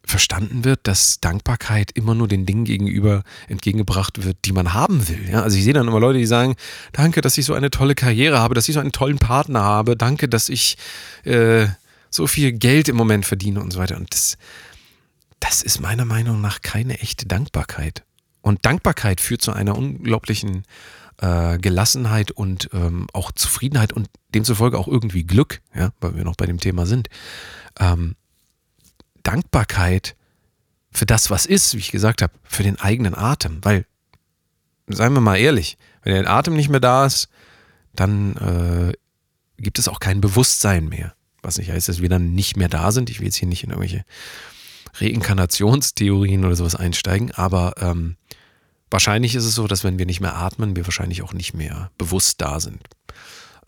verstanden wird, dass Dankbarkeit immer nur den Dingen gegenüber entgegengebracht wird, die man haben will. Ja, also ich sehe dann immer Leute, die sagen, danke, dass ich so eine tolle Karriere habe, dass ich so einen tollen Partner habe, danke, dass ich äh, so viel Geld im Moment verdiene und so weiter. Und das, das ist meiner Meinung nach keine echte Dankbarkeit. Und Dankbarkeit führt zu einer unglaublichen äh, Gelassenheit und ähm, auch Zufriedenheit und demzufolge auch irgendwie Glück, ja, weil wir noch bei dem Thema sind. Ähm, Dankbarkeit für das, was ist, wie ich gesagt habe, für den eigenen Atem. Weil, seien wir mal ehrlich, wenn der Atem nicht mehr da ist, dann äh, gibt es auch kein Bewusstsein mehr. Was nicht heißt, dass wir dann nicht mehr da sind. Ich will jetzt hier nicht in irgendwelche Reinkarnationstheorien oder sowas einsteigen, aber ähm, wahrscheinlich ist es so, dass wenn wir nicht mehr atmen, wir wahrscheinlich auch nicht mehr bewusst da sind.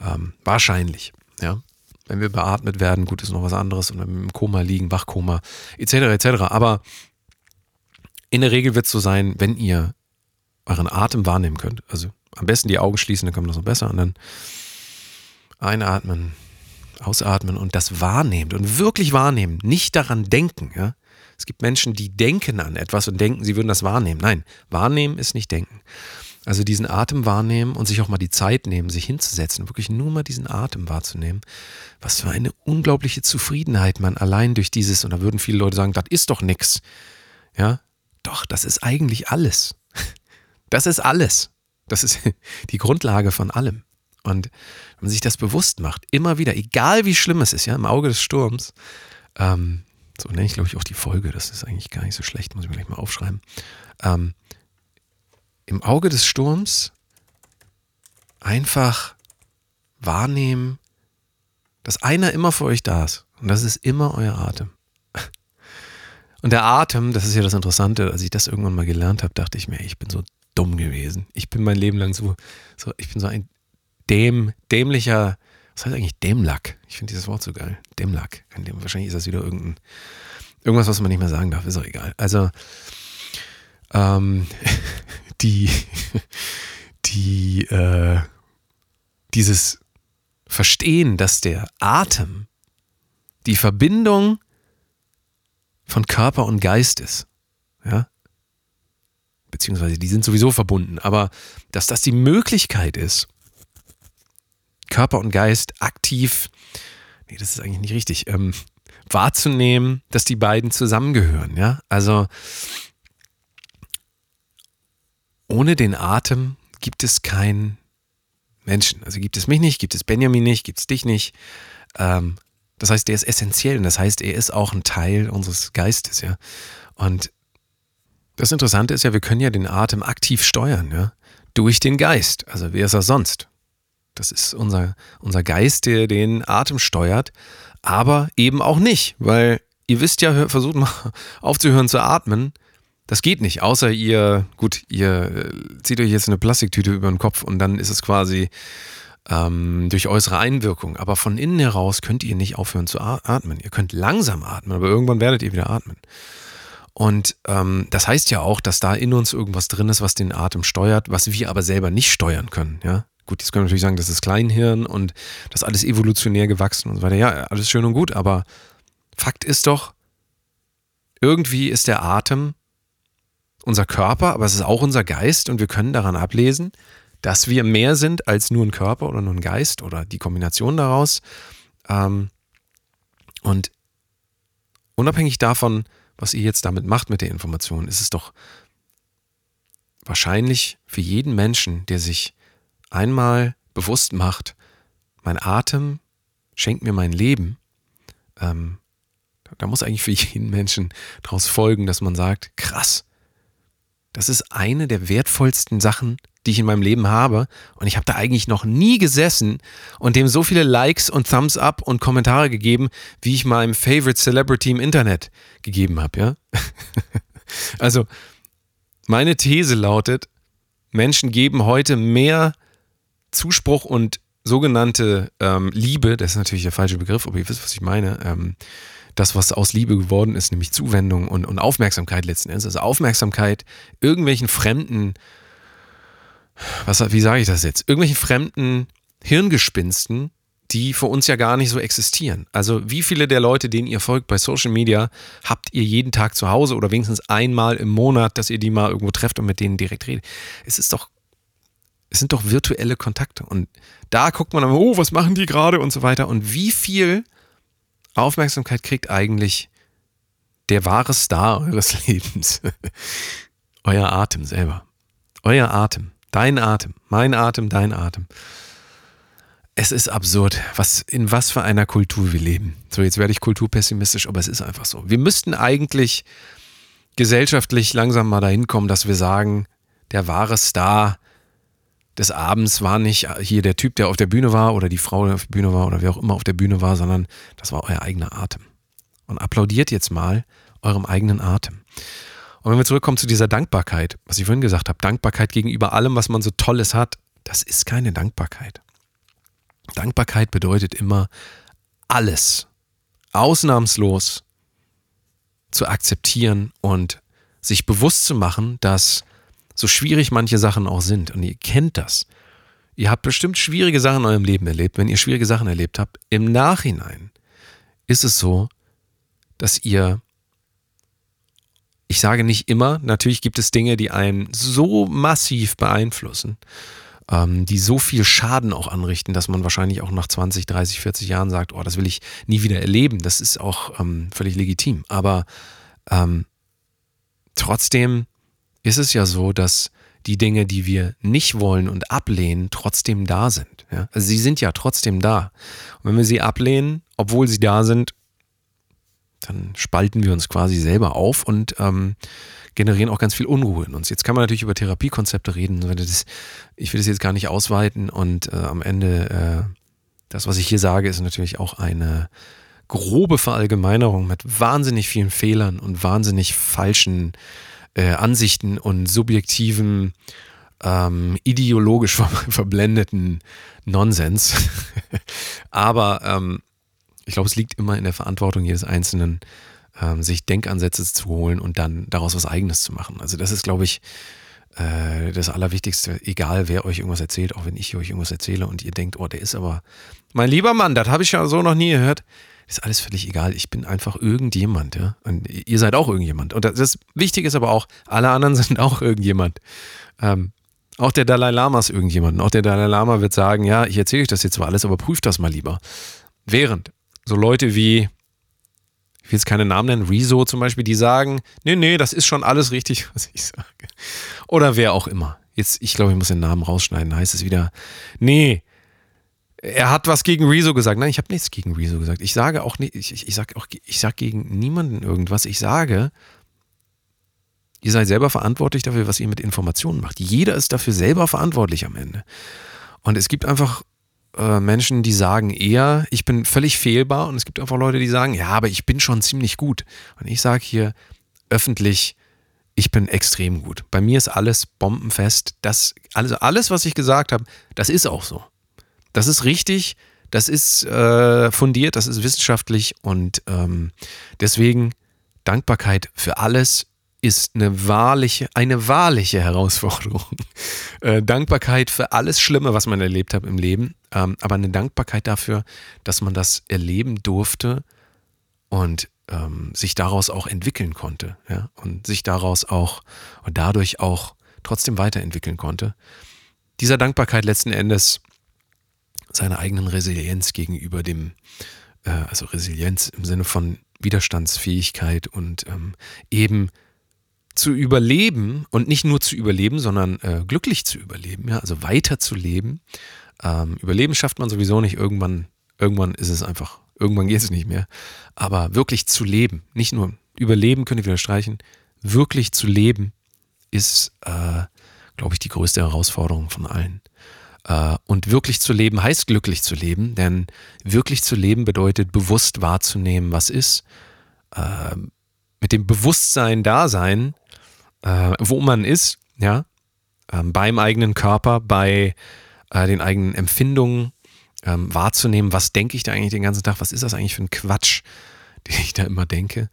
Ähm, wahrscheinlich, ja wenn wir beatmet werden, gut, ist noch was anderes und im Koma liegen, Wachkoma, etc., etc. Aber in der Regel wird es so sein, wenn ihr euren Atem wahrnehmen könnt, also am besten die Augen schließen, dann kommt das noch besser und dann einatmen, ausatmen und das wahrnehmt und wirklich wahrnehmen, nicht daran denken, ja. Es gibt Menschen, die denken an etwas und denken, sie würden das wahrnehmen. Nein, wahrnehmen ist nicht denken. Also diesen Atem wahrnehmen und sich auch mal die Zeit nehmen, sich hinzusetzen, wirklich nur mal diesen Atem wahrzunehmen. Was für eine unglaubliche Zufriedenheit man allein durch dieses, und da würden viele Leute sagen, das ist doch nix. Ja, doch, das ist eigentlich alles. Das ist alles. Das ist die Grundlage von allem. Und wenn man sich das bewusst macht, immer wieder, egal wie schlimm es ist, ja, im Auge des Sturms, ähm, so nenne ich glaube ich auch die Folge, das ist eigentlich gar nicht so schlecht, muss ich mir gleich mal aufschreiben. Ähm, im Auge des Sturms einfach wahrnehmen, dass einer immer für euch da ist. Und das ist immer euer Atem. Und der Atem, das ist ja das Interessante, als ich das irgendwann mal gelernt habe, dachte ich mir, ich bin so dumm gewesen. Ich bin mein Leben lang so, so ich bin so ein däm, dämlicher, was heißt eigentlich Dämlack? Ich finde dieses Wort so geil. Dämlack. Wahrscheinlich ist das wieder irgendein, irgendwas, was man nicht mehr sagen darf, ist auch egal. Also, ähm, die, die, äh, dieses Verstehen, dass der Atem die Verbindung von Körper und Geist ist. Ja? Beziehungsweise die sind sowieso verbunden, aber dass das die Möglichkeit ist, Körper und Geist aktiv, nee, das ist eigentlich nicht richtig, ähm, wahrzunehmen, dass die beiden zusammengehören. Ja? Also ohne den Atem gibt es keinen Menschen. Also gibt es mich nicht, gibt es Benjamin nicht, gibt es dich nicht. Ähm, das heißt, der ist essentiell und das heißt, er ist auch ein Teil unseres Geistes, ja. Und das Interessante ist ja, wir können ja den Atem aktiv steuern, ja, durch den Geist. Also wer ist er sonst? Das ist unser, unser Geist, der den Atem steuert, aber eben auch nicht, weil ihr wisst ja, versucht mal aufzuhören zu atmen, das geht nicht, außer ihr, gut, ihr äh, zieht euch jetzt eine Plastiktüte über den Kopf und dann ist es quasi ähm, durch äußere Einwirkung. Aber von innen heraus könnt ihr nicht aufhören zu atmen. Ihr könnt langsam atmen, aber irgendwann werdet ihr wieder atmen. Und ähm, das heißt ja auch, dass da in uns irgendwas drin ist, was den Atem steuert, was wir aber selber nicht steuern können. Ja? Gut, jetzt können wir natürlich sagen, das ist Kleinhirn und das ist alles evolutionär gewachsen und so weiter. Ja, alles schön und gut, aber Fakt ist doch, irgendwie ist der Atem unser Körper, aber es ist auch unser Geist und wir können daran ablesen, dass wir mehr sind als nur ein Körper oder nur ein Geist oder die Kombination daraus. Ähm, und unabhängig davon, was ihr jetzt damit macht mit der Information, ist es doch wahrscheinlich für jeden Menschen, der sich einmal bewusst macht, mein Atem schenkt mir mein Leben, ähm, da muss eigentlich für jeden Menschen daraus folgen, dass man sagt, krass, das ist eine der wertvollsten Sachen, die ich in meinem Leben habe. Und ich habe da eigentlich noch nie gesessen und dem so viele Likes und Thumbs up und Kommentare gegeben, wie ich meinem Favorite Celebrity im Internet gegeben habe, ja? also, meine These lautet, Menschen geben heute mehr Zuspruch und sogenannte ähm, Liebe, das ist natürlich der falsche Begriff, aber ihr wisst, was ich meine, ähm, das, was aus Liebe geworden ist, nämlich Zuwendung und, und Aufmerksamkeit letzten Endes. Also Aufmerksamkeit irgendwelchen fremden, was, wie sage ich das jetzt? Irgendwelchen fremden Hirngespinsten, die für uns ja gar nicht so existieren. Also wie viele der Leute, denen ihr folgt bei Social Media, habt ihr jeden Tag zu Hause oder wenigstens einmal im Monat, dass ihr die mal irgendwo trefft und mit denen direkt redet? Es ist doch, es sind doch virtuelle Kontakte und da guckt man dann, oh, was machen die gerade und so weiter und wie viel Aufmerksamkeit kriegt eigentlich der wahre Star eures Lebens. Euer Atem selber. Euer Atem. Dein Atem. Mein Atem, dein Atem. Es ist absurd, was, in was für einer Kultur wir leben. So, jetzt werde ich kulturpessimistisch, aber es ist einfach so. Wir müssten eigentlich gesellschaftlich langsam mal dahin kommen, dass wir sagen, der wahre Star des Abends war nicht hier der Typ, der auf der Bühne war oder die Frau, die auf der Bühne war oder wer auch immer auf der Bühne war, sondern das war euer eigener Atem. Und applaudiert jetzt mal eurem eigenen Atem. Und wenn wir zurückkommen zu dieser Dankbarkeit, was ich vorhin gesagt habe, Dankbarkeit gegenüber allem, was man so Tolles hat, das ist keine Dankbarkeit. Dankbarkeit bedeutet immer alles, ausnahmslos zu akzeptieren und sich bewusst zu machen, dass so schwierig manche Sachen auch sind. Und ihr kennt das. Ihr habt bestimmt schwierige Sachen in eurem Leben erlebt. Wenn ihr schwierige Sachen erlebt habt, im Nachhinein ist es so, dass ihr, ich sage nicht immer, natürlich gibt es Dinge, die einen so massiv beeinflussen, ähm, die so viel Schaden auch anrichten, dass man wahrscheinlich auch nach 20, 30, 40 Jahren sagt, oh, das will ich nie wieder erleben. Das ist auch ähm, völlig legitim. Aber ähm, trotzdem ist es ja so, dass die Dinge, die wir nicht wollen und ablehnen, trotzdem da sind. Ja? Also sie sind ja trotzdem da. Und wenn wir sie ablehnen, obwohl sie da sind, dann spalten wir uns quasi selber auf und ähm, generieren auch ganz viel Unruhe in uns. Jetzt kann man natürlich über Therapiekonzepte reden. Ich will das jetzt gar nicht ausweiten und äh, am Ende, äh, das, was ich hier sage, ist natürlich auch eine grobe Verallgemeinerung mit wahnsinnig vielen Fehlern und wahnsinnig falschen äh, Ansichten und subjektiven, ähm, ideologisch ver verblendeten Nonsens. Aber ähm, ich glaube, es liegt immer in der Verantwortung jedes Einzelnen, ähm, sich Denkansätze zu holen und dann daraus was Eigenes zu machen. Also das ist, glaube ich, äh, das Allerwichtigste, egal wer euch irgendwas erzählt, auch wenn ich euch irgendwas erzähle und ihr denkt, oh, der ist aber mein lieber Mann, das habe ich ja so noch nie gehört ist alles völlig egal. Ich bin einfach irgendjemand, ja. Und ihr seid auch irgendjemand. Und das, das Wichtige ist aber auch, alle anderen sind auch irgendjemand. Ähm, auch der Dalai Lama ist irgendjemand. Auch der Dalai Lama wird sagen, ja, ich erzähle euch das jetzt zwar alles, aber prüft das mal lieber. Während so Leute wie, ich will jetzt keine Namen nennen, Rezo zum Beispiel, die sagen, nee, nee, das ist schon alles richtig, was ich sage. Oder wer auch immer. Jetzt, ich glaube, ich muss den Namen rausschneiden, heißt es wieder, nee, er hat was gegen Rezo gesagt. Nein, ich habe nichts gegen Rezo gesagt. Ich sage auch nicht, ich, ich, ich sage auch, ich sage gegen niemanden irgendwas. Ich sage, ihr seid selber verantwortlich dafür, was ihr mit Informationen macht. Jeder ist dafür selber verantwortlich am Ende. Und es gibt einfach äh, Menschen, die sagen eher, ich bin völlig fehlbar. Und es gibt einfach Leute, die sagen, ja, aber ich bin schon ziemlich gut. Und ich sage hier öffentlich, ich bin extrem gut. Bei mir ist alles bombenfest. Das, also alles, was ich gesagt habe, das ist auch so. Das ist richtig, das ist äh, fundiert, das ist wissenschaftlich und ähm, deswegen Dankbarkeit für alles ist eine wahrliche, eine wahrliche Herausforderung. Äh, Dankbarkeit für alles Schlimme, was man erlebt hat im Leben, ähm, aber eine Dankbarkeit dafür, dass man das erleben durfte und ähm, sich daraus auch entwickeln konnte, ja, und sich daraus auch und dadurch auch trotzdem weiterentwickeln konnte. Dieser Dankbarkeit letzten Endes seiner eigenen Resilienz gegenüber dem, äh, also Resilienz im Sinne von Widerstandsfähigkeit und ähm, eben zu überleben und nicht nur zu überleben, sondern äh, glücklich zu überleben, ja, also weiter zu leben. Ähm, überleben schafft man sowieso nicht. Irgendwann, irgendwann ist es einfach, irgendwann geht es nicht mehr. Aber wirklich zu leben, nicht nur überleben, könnt ihr wieder streichen, wirklich zu leben, ist, äh, glaube ich, die größte Herausforderung von allen. Äh, und wirklich zu leben heißt glücklich zu leben, denn wirklich zu leben bedeutet bewusst wahrzunehmen, was ist. Äh, mit dem Bewusstsein da sein, äh, wo man ist, ja, ähm, beim eigenen Körper, bei äh, den eigenen Empfindungen ähm, wahrzunehmen, was denke ich da eigentlich den ganzen Tag, was ist das eigentlich für ein Quatsch, den ich da immer denke.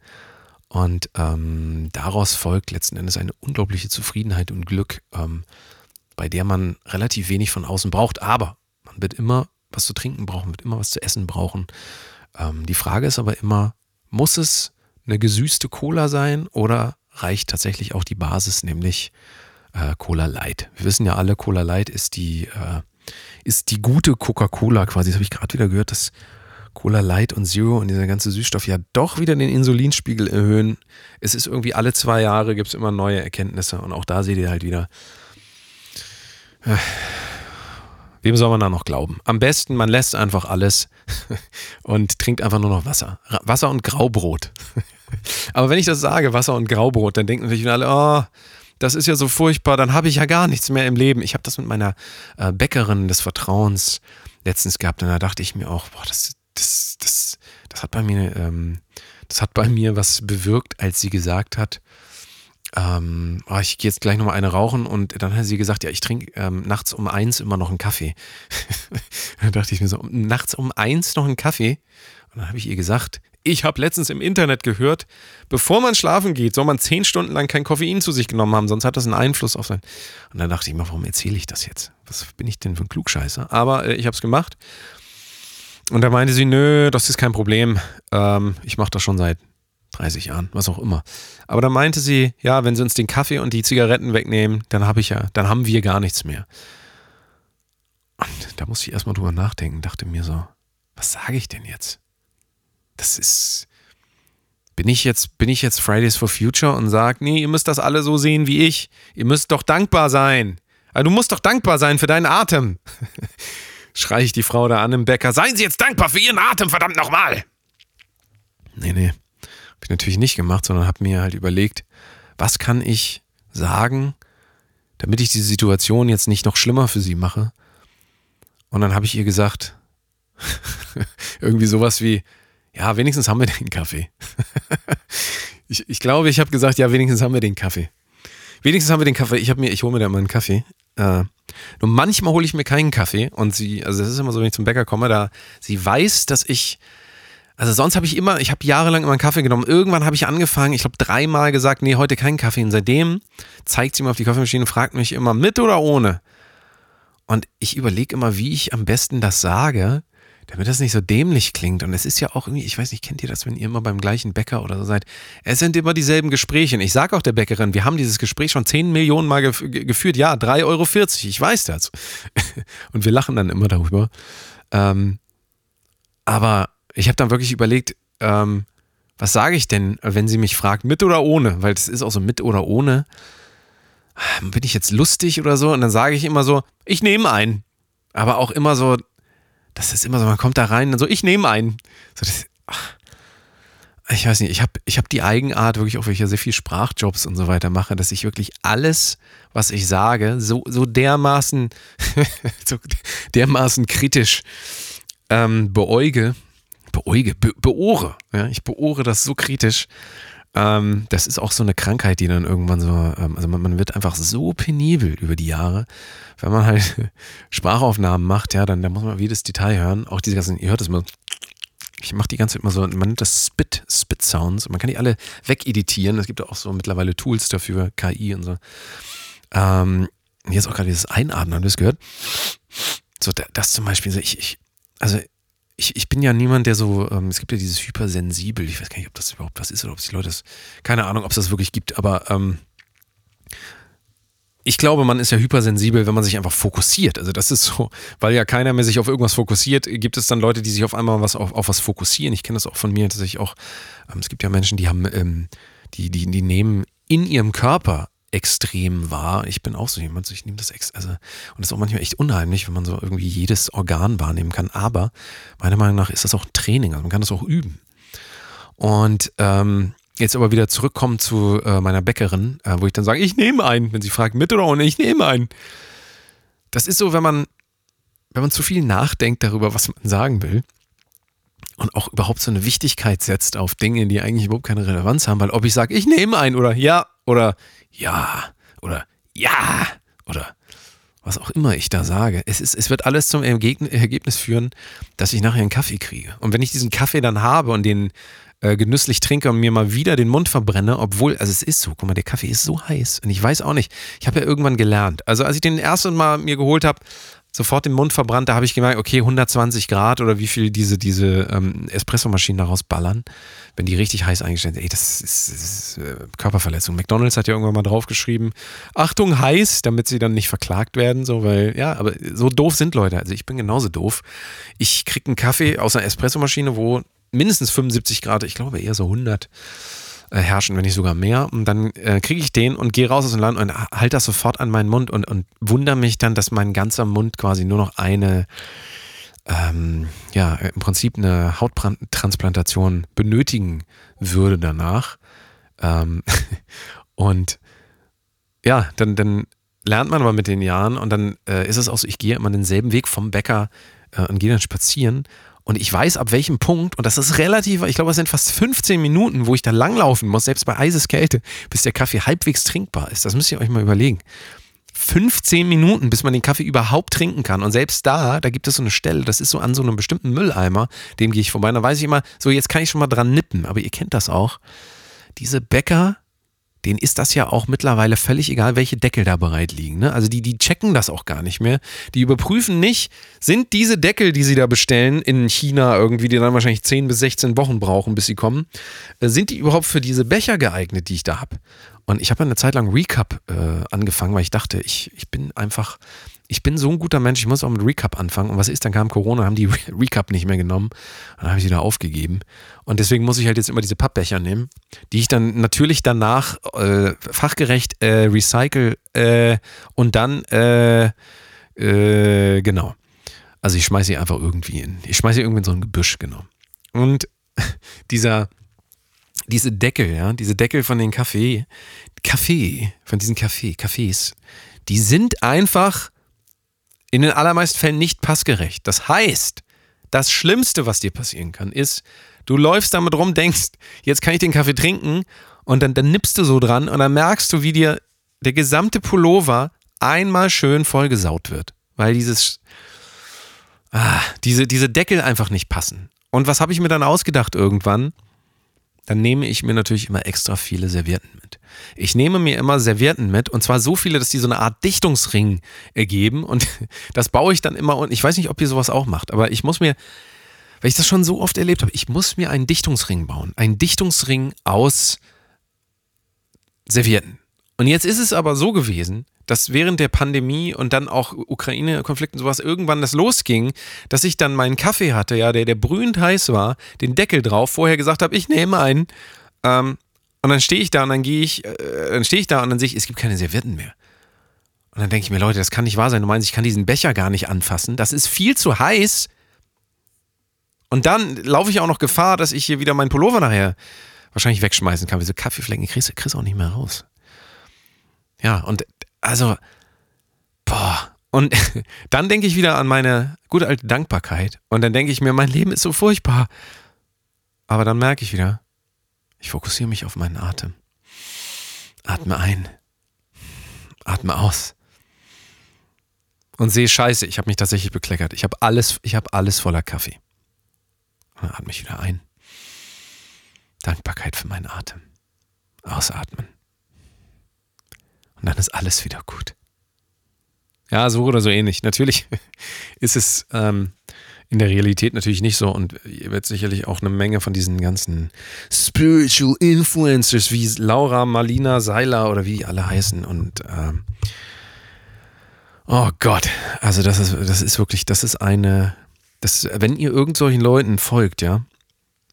Und ähm, daraus folgt letzten Endes eine unglaubliche Zufriedenheit und Glück, ähm, bei der man relativ wenig von außen braucht. Aber man wird immer was zu trinken brauchen, wird immer was zu essen brauchen. Ähm, die Frage ist aber immer, muss es eine gesüßte Cola sein oder reicht tatsächlich auch die Basis, nämlich äh, Cola Light. Wir wissen ja alle, Cola Light ist die, äh, ist die gute Coca-Cola quasi. Das habe ich gerade wieder gehört, dass Cola Light und Zero und dieser ganze Süßstoff ja doch wieder den Insulinspiegel erhöhen. Es ist irgendwie alle zwei Jahre gibt es immer neue Erkenntnisse und auch da seht ihr halt wieder. Äh, wem soll man da noch glauben? Am besten, man lässt einfach alles und trinkt einfach nur noch Wasser. Wasser und Graubrot. Aber wenn ich das sage, Wasser und Graubrot, dann denken natürlich alle, oh, das ist ja so furchtbar, dann habe ich ja gar nichts mehr im Leben. Ich habe das mit meiner äh, Bäckerin des Vertrauens letztens gehabt und da dachte ich mir auch, boah, das, das, das, das hat bei mir, ähm, das hat bei mir was bewirkt, als sie gesagt hat, ähm, oh, ich gehe jetzt gleich nochmal eine rauchen und dann hat sie gesagt, ja, ich trinke ähm, nachts um eins immer noch einen Kaffee. da dachte ich mir so, nachts um eins noch einen Kaffee? Und dann habe ich ihr gesagt, ich habe letztens im Internet gehört, bevor man schlafen geht, soll man zehn Stunden lang kein Koffein zu sich genommen haben, sonst hat das einen Einfluss auf sein. Und dann dachte ich mir, warum erzähle ich das jetzt? Was bin ich denn für ein Klugscheißer? Aber äh, ich habe es gemacht. Und da meinte sie, nö, das ist kein Problem. Ähm, ich mache das schon seit 30 Jahren, was auch immer. Aber dann meinte sie, ja, wenn sie uns den Kaffee und die Zigaretten wegnehmen, dann habe ich ja, dann haben wir gar nichts mehr. Und da musste ich erstmal drüber nachdenken, dachte mir so, was sage ich denn jetzt? das ist. Bin ich jetzt, bin ich jetzt Fridays for Future und sage, nee, ihr müsst das alle so sehen wie ich. Ihr müsst doch dankbar sein. Also du musst doch dankbar sein für deinen Atem. Schrei ich die Frau da an im Bäcker. Seien Sie jetzt dankbar für Ihren Atem, verdammt nochmal. Nee, nee. Hab ich natürlich nicht gemacht, sondern hab mir halt überlegt, was kann ich sagen, damit ich die Situation jetzt nicht noch schlimmer für sie mache. Und dann habe ich ihr gesagt, irgendwie sowas wie, ja, wenigstens haben wir den Kaffee. ich, ich glaube, ich habe gesagt, ja, wenigstens haben wir den Kaffee. Wenigstens haben wir den Kaffee. Ich habe mir, ich hole mir da immer einen Kaffee. Äh, nur manchmal hole ich mir keinen Kaffee und sie, also das ist immer so, wenn ich zum Bäcker komme, da sie weiß, dass ich, also sonst habe ich immer, ich habe jahrelang immer einen Kaffee genommen. Irgendwann habe ich angefangen, ich glaube dreimal gesagt, nee, heute keinen Kaffee. Und seitdem zeigt sie mir auf die Kaffeemaschine und fragt mich immer, mit oder ohne? Und ich überlege immer, wie ich am besten das sage, damit das nicht so dämlich klingt. Und es ist ja auch irgendwie, ich weiß nicht, kennt ihr das, wenn ihr immer beim gleichen Bäcker oder so seid? Es sind immer dieselben Gespräche. Und ich sage auch der Bäckerin, wir haben dieses Gespräch schon 10 Millionen Mal gef geführt. Ja, 3,40 Euro, ich weiß das. Und wir lachen dann immer darüber. Ähm, aber ich habe dann wirklich überlegt, ähm, was sage ich denn, wenn sie mich fragt, mit oder ohne? Weil das ist auch so mit oder ohne. Bin ich jetzt lustig oder so? Und dann sage ich immer so, ich nehme einen. Aber auch immer so, das ist immer so, man kommt da rein und so, ich nehme einen. So, das, ich weiß nicht, ich habe ich hab die Eigenart, wirklich auch, weil ich ja sehr viel Sprachjobs und so weiter mache, dass ich wirklich alles, was ich sage, so, so dermaßen, so dermaßen kritisch ähm, beäuge, beäuge, be, beohre. Ja? Ich beohre das so kritisch, ähm, das ist auch so eine Krankheit, die dann irgendwann so, ähm, also man, man, wird einfach so penibel über die Jahre, wenn man halt Sprachaufnahmen macht, ja, dann, dann muss man jedes Detail hören. Auch diese ganzen, ihr hört es mal, Ich mache die ganze Zeit immer so, man nennt das Spit, Spit Sounds. Man kann die alle wegeditieren. Es gibt auch so mittlerweile Tools dafür, KI und so. Ähm, hier ist auch gerade dieses Einatmen, haben das gehört? So, das zum Beispiel, ich, ich, also ich, ich bin ja niemand, der so, ähm, es gibt ja dieses hypersensibel, ich weiß gar nicht, ob das überhaupt was ist oder ob es die Leute das, keine Ahnung, ob es das wirklich gibt, aber ähm, ich glaube, man ist ja hypersensibel, wenn man sich einfach fokussiert. Also das ist so, weil ja keiner mehr sich auf irgendwas fokussiert, gibt es dann Leute, die sich auf einmal was auf, auf was fokussieren. Ich kenne das auch von mir, dass ich auch, ähm, es gibt ja Menschen, die haben, ähm, die, die, die nehmen in ihrem Körper extrem wahr. Ich bin auch so jemand, ich nehme das ex also und das ist auch manchmal echt unheimlich, wenn man so irgendwie jedes Organ wahrnehmen kann. Aber meiner Meinung nach ist das auch Training, also man kann das auch üben. Und ähm, Jetzt aber wieder zurückkommen zu äh, meiner Bäckerin, äh, wo ich dann sage, ich nehme einen, wenn sie fragt, mit oder ohne, ich nehme einen. Das ist so, wenn man, wenn man zu viel nachdenkt darüber, was man sagen will und auch überhaupt so eine Wichtigkeit setzt auf Dinge, die eigentlich überhaupt keine Relevanz haben, weil ob ich sage, ich nehme einen oder ja oder ja oder ja oder was auch immer ich da sage, es, ist, es wird alles zum Ergebnis führen, dass ich nachher einen Kaffee kriege. Und wenn ich diesen Kaffee dann habe und den äh, genüsslich trinke und mir mal wieder den Mund verbrenne, obwohl, also es ist so, guck mal, der Kaffee ist so heiß und ich weiß auch nicht, ich habe ja irgendwann gelernt. Also als ich den ersten Mal mir geholt habe, sofort den Mund verbrannt, da habe ich gemerkt, okay, 120 Grad oder wie viel diese, diese ähm, Espressomaschinen daraus ballern, wenn die richtig heiß eingestellt sind. Ey, das ist, das ist äh, Körperverletzung. McDonalds hat ja irgendwann mal draufgeschrieben, Achtung, heiß, damit sie dann nicht verklagt werden, so, weil, ja, aber so doof sind Leute. Also ich bin genauso doof. Ich kriege einen Kaffee aus einer Espressomaschine, wo mindestens 75 Grad, ich glaube eher so 100 äh, herrschen, wenn nicht sogar mehr. Und dann äh, kriege ich den und gehe raus aus dem Land und halte das sofort an meinen Mund und, und wundere mich dann, dass mein ganzer Mund quasi nur noch eine, ähm, ja, im Prinzip eine Hauttransplantation benötigen würde danach. Ähm, und ja, dann, dann lernt man aber mit den Jahren und dann äh, ist es auch so, ich gehe immer denselben Weg vom Bäcker äh, und gehe dann spazieren und ich weiß, ab welchem Punkt, und das ist relativ, ich glaube, es sind fast 15 Minuten, wo ich da langlaufen muss, selbst bei Eiseskälte, bis der Kaffee halbwegs trinkbar ist. Das müsst ihr euch mal überlegen. 15 Minuten, bis man den Kaffee überhaupt trinken kann. Und selbst da, da gibt es so eine Stelle, das ist so an so einem bestimmten Mülleimer, dem gehe ich vorbei. Da weiß ich immer, so jetzt kann ich schon mal dran nippen. Aber ihr kennt das auch. Diese Bäcker, denen ist das ja auch mittlerweile völlig egal, welche Deckel da bereit liegen. Ne? Also die, die checken das auch gar nicht mehr. Die überprüfen nicht, sind diese Deckel, die sie da bestellen in China irgendwie, die dann wahrscheinlich 10 bis 16 Wochen brauchen, bis sie kommen, äh, sind die überhaupt für diese Becher geeignet, die ich da habe? Und ich habe eine Zeit lang Recap äh, angefangen, weil ich dachte, ich, ich bin einfach, ich bin so ein guter Mensch, ich muss auch mit Recap anfangen. Und was ist, dann kam Corona, haben die Recap nicht mehr genommen. Dann habe ich sie da aufgegeben. Und deswegen muss ich halt jetzt immer diese Pappbecher nehmen, die ich dann natürlich danach äh, fachgerecht äh, recycle äh, und dann, äh, äh, genau. Also ich schmeiße sie einfach irgendwie in. Ich schmeiße sie irgendwie in so ein Gebüsch, genau. Und dieser, diese Deckel, ja, diese Deckel von den Kaffee, Kaffee, von diesen Kaffee, Kaffees, die sind einfach in den allermeisten Fällen nicht passgerecht. Das heißt, das Schlimmste, was dir passieren kann, ist, du läufst damit rum, denkst, jetzt kann ich den Kaffee trinken und dann, dann nippst du so dran und dann merkst du, wie dir der gesamte Pullover einmal schön vollgesaut wird, weil dieses, ah, diese, diese Deckel einfach nicht passen. Und was habe ich mir dann ausgedacht irgendwann? Dann nehme ich mir natürlich immer extra viele Servietten mit. Ich nehme mir immer Servietten mit und zwar so viele, dass die so eine Art Dichtungsring ergeben und das baue ich dann immer und ich weiß nicht, ob ihr sowas auch macht, aber ich muss mir, weil ich das schon so oft erlebt habe, ich muss mir einen Dichtungsring bauen. Einen Dichtungsring aus Servietten. Und jetzt ist es aber so gewesen, dass während der Pandemie und dann auch Ukraine-Konflikt und sowas irgendwann das losging, dass ich dann meinen Kaffee hatte, ja, der, der brühend heiß war, den Deckel drauf, vorher gesagt habe, ich nehme einen. Ähm, und dann stehe ich da und dann gehe ich, äh, dann stehe ich da und dann sehe ich, es gibt keine Servietten mehr. Und dann denke ich mir, Leute, das kann nicht wahr sein. Du meinst, ich kann diesen Becher gar nicht anfassen. Das ist viel zu heiß. Und dann laufe ich auch noch Gefahr, dass ich hier wieder meinen Pullover nachher wahrscheinlich wegschmeißen kann. Wie so Kaffeeflecken, kriegst du auch nicht mehr raus. Ja, und also, boah. Und dann denke ich wieder an meine gute alte Dankbarkeit. Und dann denke ich mir, mein Leben ist so furchtbar. Aber dann merke ich wieder, ich fokussiere mich auf meinen Atem. Atme ein. Atme aus. Und sehe Scheiße, ich habe mich tatsächlich bekleckert. Ich habe alles, ich habe alles voller Kaffee. Und dann atme ich wieder ein. Dankbarkeit für meinen Atem. Ausatmen. Und dann ist alles wieder gut. Ja, so oder so ähnlich. Natürlich ist es ähm, in der Realität natürlich nicht so und ihr werdet sicherlich auch eine Menge von diesen ganzen Spiritual Influencers wie Laura, Marlina, Seiler oder wie die alle heißen und ähm, oh Gott, also das ist, das ist wirklich, das ist eine, das, wenn ihr irgend solchen Leuten folgt, ja,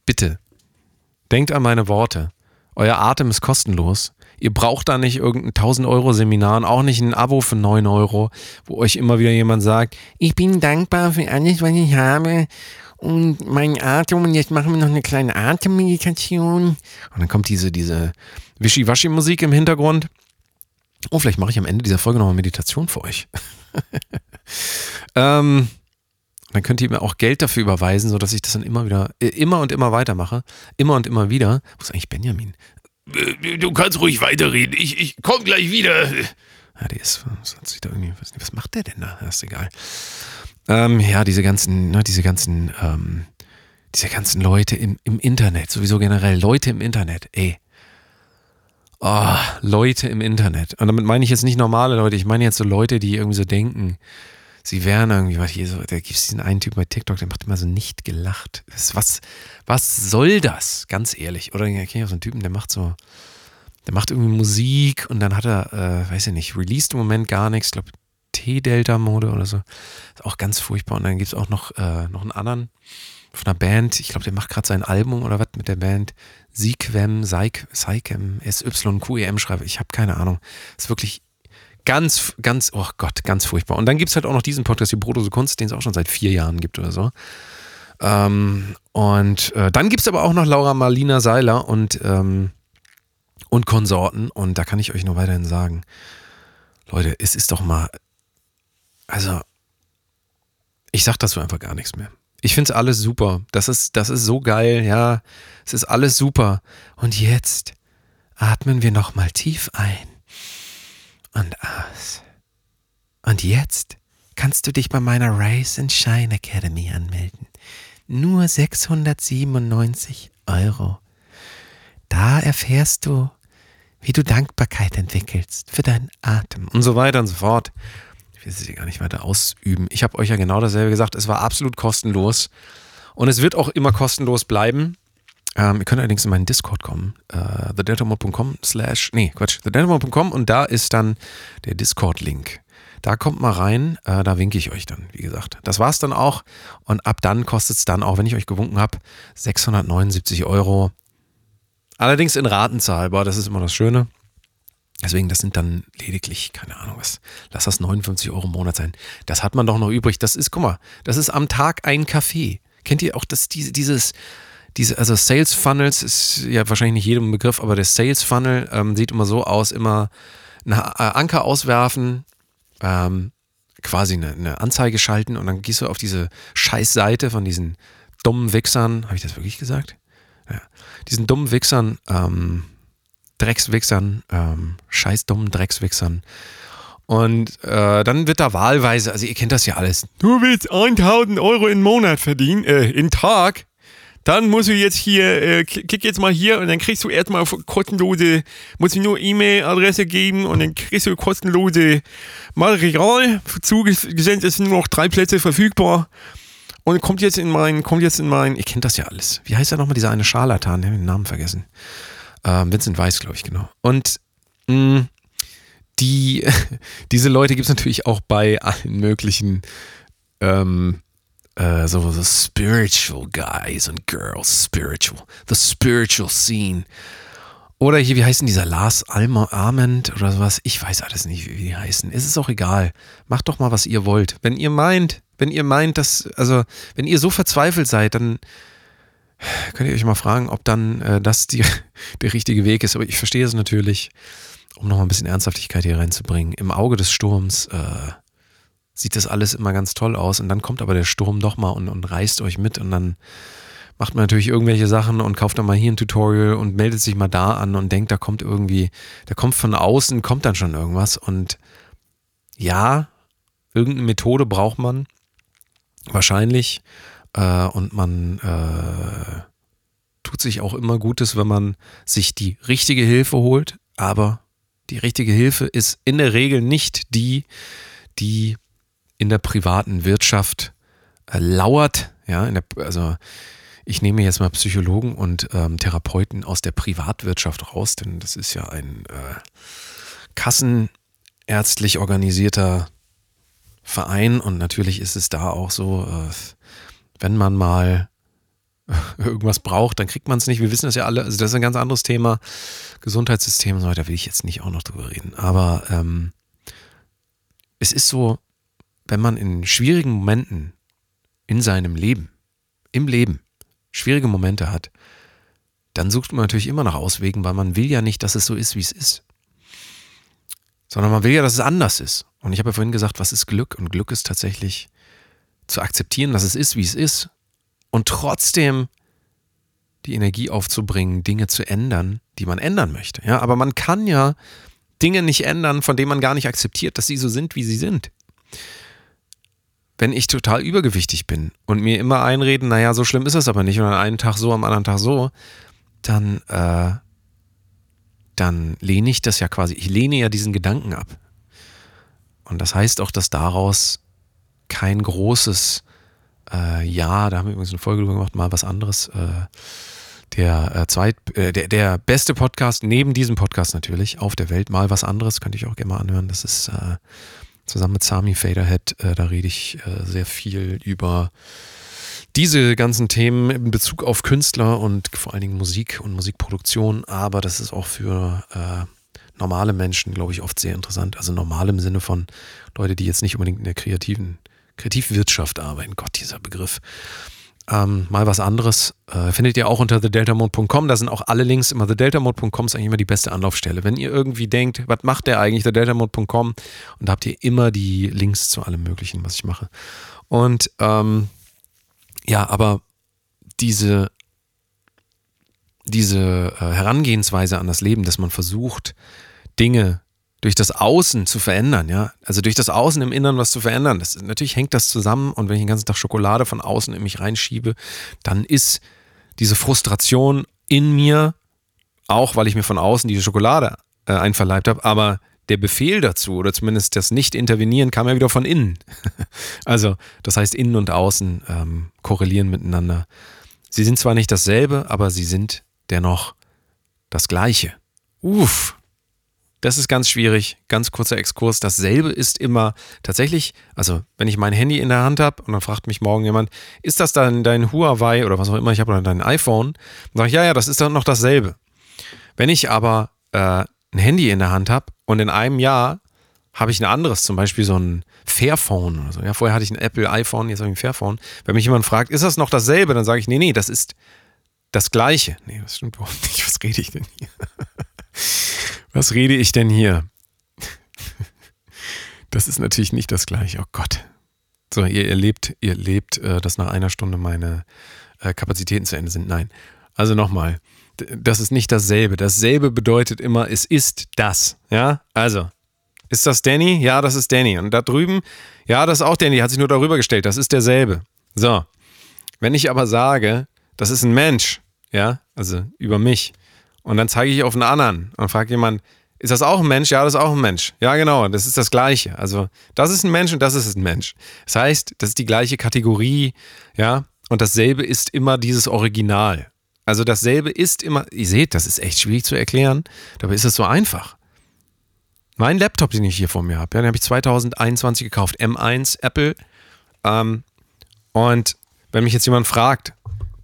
bitte, denkt an meine Worte. Euer Atem ist kostenlos. Ihr braucht da nicht irgendein 1000 Euro Seminar und auch nicht ein Abo für 9 Euro, wo euch immer wieder jemand sagt, ich bin dankbar für alles, was ich habe und mein Atem und jetzt machen wir noch eine kleine Atemmeditation. Und dann kommt diese, diese Wischiwaschi-Musik im Hintergrund. Oh, vielleicht mache ich am Ende dieser Folge noch eine Meditation für euch. ähm, dann könnt ihr mir auch Geld dafür überweisen, sodass ich das dann immer wieder, äh, immer und immer weitermache. Immer und immer wieder. Wo ist eigentlich Benjamin? Äh, du kannst ruhig weiterreden. Ich, ich komm gleich wieder. Ja, der ist, was, da irgendwie, was, macht der denn da? ist egal. Ähm, ja, diese ganzen, ne, diese ganzen, ähm, diese ganzen Leute im, im Internet, sowieso generell, Leute im Internet, ey. Oh, Leute im Internet. Und damit meine ich jetzt nicht normale Leute, ich meine jetzt so Leute, die irgendwie so denken, sie wären irgendwie, was hier so, da gibt es diesen einen Typ bei TikTok, der macht immer so nicht gelacht. Was, was soll das? Ganz ehrlich. Oder ich kenne auch so einen Typen, der macht so, der macht irgendwie Musik und dann hat er, äh, weiß ich nicht, released im Moment gar nichts, ich glaube T-Delta-Mode oder so. Ist auch ganz furchtbar. Und dann gibt es auch noch, äh, noch einen anderen von einer Band, ich glaube, der macht gerade sein Album oder was mit der Band. Saikem, SYQEM schreibe. Ich habe keine Ahnung. Ist wirklich Ganz, ganz, oh Gott, ganz furchtbar. Und dann gibt es halt auch noch diesen Podcast, die Brotose Kunst, den es auch schon seit vier Jahren gibt oder so. Ähm, und äh, dann gibt es aber auch noch Laura Marlina Seiler und, ähm, und Konsorten. Und da kann ich euch nur weiterhin sagen, Leute, es ist doch mal, also, ich sag dazu einfach gar nichts mehr. Ich finde es alles super. Das ist, das ist so geil, ja. Es ist alles super. Und jetzt atmen wir nochmal tief ein und aus. Und jetzt kannst du dich bei meiner Rise and Shine Academy anmelden. Nur 697 Euro. Da erfährst du, wie du Dankbarkeit entwickelst für deinen Atem und so weiter und so fort. Ich will sie gar nicht weiter ausüben. Ich habe euch ja genau dasselbe gesagt. Es war absolut kostenlos. Und es wird auch immer kostenlos bleiben. Ähm, ihr könnt allerdings in meinen Discord kommen, äh, thedeltamod.com slash, nee, Quatsch, thedeltamod.com und da ist dann der Discord-Link. Da kommt mal rein, äh, da winke ich euch dann, wie gesagt. Das war's dann auch und ab dann kostet es dann, auch wenn ich euch gewunken habe, 679 Euro. Allerdings in Ratenzahl, aber das ist immer das Schöne. Deswegen, das sind dann lediglich, keine Ahnung was, lass das 59 Euro im Monat sein. Das hat man doch noch übrig. Das ist, guck mal, das ist am Tag ein Kaffee. Kennt ihr auch das, dieses, diese, also Sales Funnels ist ja wahrscheinlich nicht jedem Begriff, aber der Sales Funnel ähm, sieht immer so aus, immer einen äh, Anker auswerfen, ähm, quasi eine, eine, Anzeige schalten und dann gehst du auf diese Scheißseite von diesen dummen Wichsern, habe ich das wirklich gesagt? Ja. Diesen dummen Wichsern, ähm, Dreckswichsern, ähm, scheiß dummen Dreckswichsern. Und äh, dann wird da wahlweise, also ihr kennt das ja alles. Du willst 1000 Euro im Monat verdienen, äh, in Tag dann musst du jetzt hier, äh, klick jetzt mal hier und dann kriegst du erstmal kostenlose, musst du nur E-Mail-Adresse geben und dann kriegst du kostenlose Material zugesendet, es sind nur noch drei Plätze verfügbar. Und kommt jetzt in mein, kommt jetzt in mein, ihr kennt das ja alles. Wie heißt er nochmal, dieser eine Scharlatan? Ich habe den Namen vergessen. Ähm, Vincent Weiss, glaube ich, genau. Und mh, die, diese Leute gibt es natürlich auch bei allen möglichen ähm, äh, so the spiritual guys and girls, spiritual, the spiritual scene. Oder hier, wie heißen dieser Lars Arment oder sowas? Ich weiß alles nicht, wie die heißen. Es ist auch egal. Macht doch mal, was ihr wollt. Wenn ihr meint, wenn ihr meint, dass, also, wenn ihr so verzweifelt seid, dann könnt ihr euch mal fragen, ob dann äh, das die, der richtige Weg ist. Aber ich verstehe es natürlich, um noch mal ein bisschen Ernsthaftigkeit hier reinzubringen. Im Auge des Sturms äh, sieht das alles immer ganz toll aus und dann kommt aber der Sturm doch mal und, und reißt euch mit und dann macht man natürlich irgendwelche Sachen und kauft dann mal hier ein Tutorial und meldet sich mal da an und denkt, da kommt irgendwie, da kommt von außen, kommt dann schon irgendwas und ja, irgendeine Methode braucht man wahrscheinlich, äh, und man äh, tut sich auch immer Gutes, wenn man sich die richtige Hilfe holt, aber die richtige Hilfe ist in der Regel nicht die, die in der privaten Wirtschaft äh, lauert. Ja, der, also ich nehme jetzt mal Psychologen und ähm, Therapeuten aus der Privatwirtschaft raus, denn das ist ja ein äh, kassenärztlich organisierter Verein und natürlich ist es da auch so, äh, wenn man mal irgendwas braucht, dann kriegt man es nicht. Wir wissen das ja alle. Also das ist ein ganz anderes Thema. Gesundheitssystem und so weiter will ich jetzt nicht auch noch drüber reden. Aber ähm, es ist so, wenn man in schwierigen Momenten in seinem Leben, im Leben, schwierige Momente hat, dann sucht man natürlich immer nach Auswegen, weil man will ja nicht, dass es so ist, wie es ist. Sondern man will ja, dass es anders ist. Und ich habe ja vorhin gesagt, was ist Glück? Und Glück ist tatsächlich zu akzeptieren, dass es ist, wie es ist und trotzdem die Energie aufzubringen, Dinge zu ändern, die man ändern möchte. Ja, aber man kann ja Dinge nicht ändern, von denen man gar nicht akzeptiert, dass sie so sind, wie sie sind. Wenn ich total übergewichtig bin und mir immer einreden, naja, so schlimm ist es aber nicht und an einem Tag so, am anderen Tag so, dann, äh, dann lehne ich das ja quasi, ich lehne ja diesen Gedanken ab. Und das heißt auch, dass daraus kein großes äh, ja, da haben wir übrigens eine Folge drüber gemacht, mal was anderes. Äh, der, äh, zweit, äh, der, der beste Podcast, neben diesem Podcast natürlich, auf der Welt, mal was anderes, könnte ich auch gerne mal anhören. Das ist äh, zusammen mit Sami Faderhead, äh, da rede ich sehr viel über diese ganzen Themen in Bezug auf Künstler und vor allen Dingen Musik und Musikproduktion, aber das ist auch für normale Menschen, glaube ich, oft sehr interessant. Also normal im Sinne von Leute, die jetzt nicht unbedingt in der kreativen Kreativwirtschaft arbeiten. Gott, dieser Begriff. Ähm, mal was anderes. Äh, findet ihr auch unter thedeltamode.com. Da sind auch alle Links. Immer thedeltamode.com ist eigentlich immer die beste Anlaufstelle. Wenn ihr irgendwie denkt, was macht der eigentlich, thedeltamode.com? Und da habt ihr immer die Links zu allem Möglichen, was ich mache. Und ähm, ja, aber diese, diese äh, Herangehensweise an das Leben, dass man versucht, Dinge durch das Außen zu verändern, ja. Also durch das Außen im Inneren was zu verändern. Das, natürlich hängt das zusammen und wenn ich den ganzen Tag Schokolade von außen in mich reinschiebe, dann ist diese Frustration in mir, auch weil ich mir von außen diese Schokolade äh, einverleibt habe, aber der Befehl dazu oder zumindest das Nicht-Intervenieren kam ja wieder von innen. also das heißt, innen und außen ähm, korrelieren miteinander. Sie sind zwar nicht dasselbe, aber sie sind dennoch das Gleiche. Uff, das ist ganz schwierig. Ganz kurzer Exkurs. Dasselbe ist immer tatsächlich, also wenn ich mein Handy in der Hand habe und dann fragt mich morgen jemand, ist das dann dein Huawei oder was auch immer ich habe oder dein iPhone? Dann sage ich, ja, ja, das ist dann noch dasselbe. Wenn ich aber äh, ein Handy in der Hand habe und in einem Jahr habe ich ein anderes, zum Beispiel so ein Fairphone oder so. Ja, vorher hatte ich ein Apple iPhone, jetzt habe ich ein Fairphone. Wenn mich jemand fragt, ist das noch dasselbe, dann sage ich, nee, nee, das ist das Gleiche. Nee, das stimmt überhaupt nicht. Was rede ich denn hier? Was rede ich denn hier? Das ist natürlich nicht das gleiche. Oh Gott. So, ihr erlebt, ihr erlebt, äh, dass nach einer Stunde meine äh, Kapazitäten zu Ende sind. Nein. Also nochmal. Das ist nicht dasselbe. Dasselbe bedeutet immer, es ist das. Ja? Also, ist das Danny? Ja, das ist Danny. Und da drüben, ja, das ist auch Danny, hat sich nur darüber gestellt. Das ist derselbe. So. Wenn ich aber sage, das ist ein Mensch, ja, also über mich, und dann zeige ich auf einen anderen und frage jemand, ist das auch ein Mensch? Ja, das ist auch ein Mensch. Ja, genau, das ist das Gleiche. Also, das ist ein Mensch und das ist ein Mensch. Das heißt, das ist die gleiche Kategorie, ja, und dasselbe ist immer dieses Original. Also, dasselbe ist immer, ihr seht, das ist echt schwierig zu erklären, dabei ist es so einfach. Mein Laptop, den ich hier vor mir habe, ja, den habe ich 2021 gekauft, M1 Apple. Ähm, und wenn mich jetzt jemand fragt,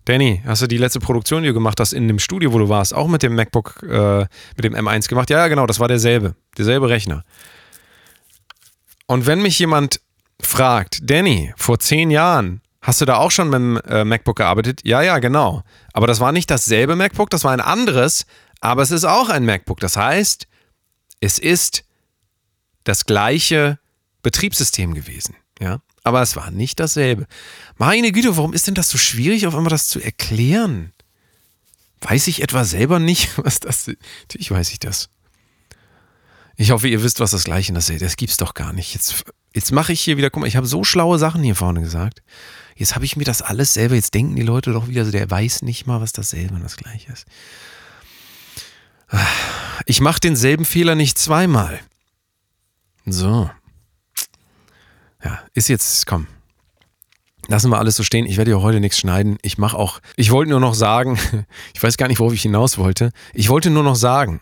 Danny, hast du die letzte Produktion, die du gemacht hast, in dem Studio, wo du warst, auch mit dem MacBook, äh, mit dem M1 gemacht? Ja, ja, genau, das war derselbe. Derselbe Rechner. Und wenn mich jemand fragt, Danny, vor zehn Jahren, hast du da auch schon mit dem äh, MacBook gearbeitet? Ja, ja, genau. Aber das war nicht dasselbe MacBook, das war ein anderes, aber es ist auch ein MacBook. Das heißt, es ist das gleiche Betriebssystem gewesen. Ja? Aber es war nicht dasselbe. Meine Güte, warum ist denn das so schwierig, auf einmal das zu erklären? Weiß ich etwa selber nicht, was das ist? Natürlich weiß ich das. Ich hoffe, ihr wisst, was das Gleiche ist. Das gibt's doch gar nicht. Jetzt, jetzt mache ich hier wieder, guck mal, ich habe so schlaue Sachen hier vorne gesagt. Jetzt habe ich mir das alles selber, jetzt denken die Leute doch wieder, der weiß nicht mal, was dasselbe und das gleiche ist. Ich mache denselben Fehler nicht zweimal. So. Ja, ist jetzt, komm. Lassen wir alles so stehen. Ich werde ja heute nichts schneiden. Ich mache auch, ich wollte nur noch sagen, ich weiß gar nicht, worauf ich hinaus wollte. Ich wollte nur noch sagen,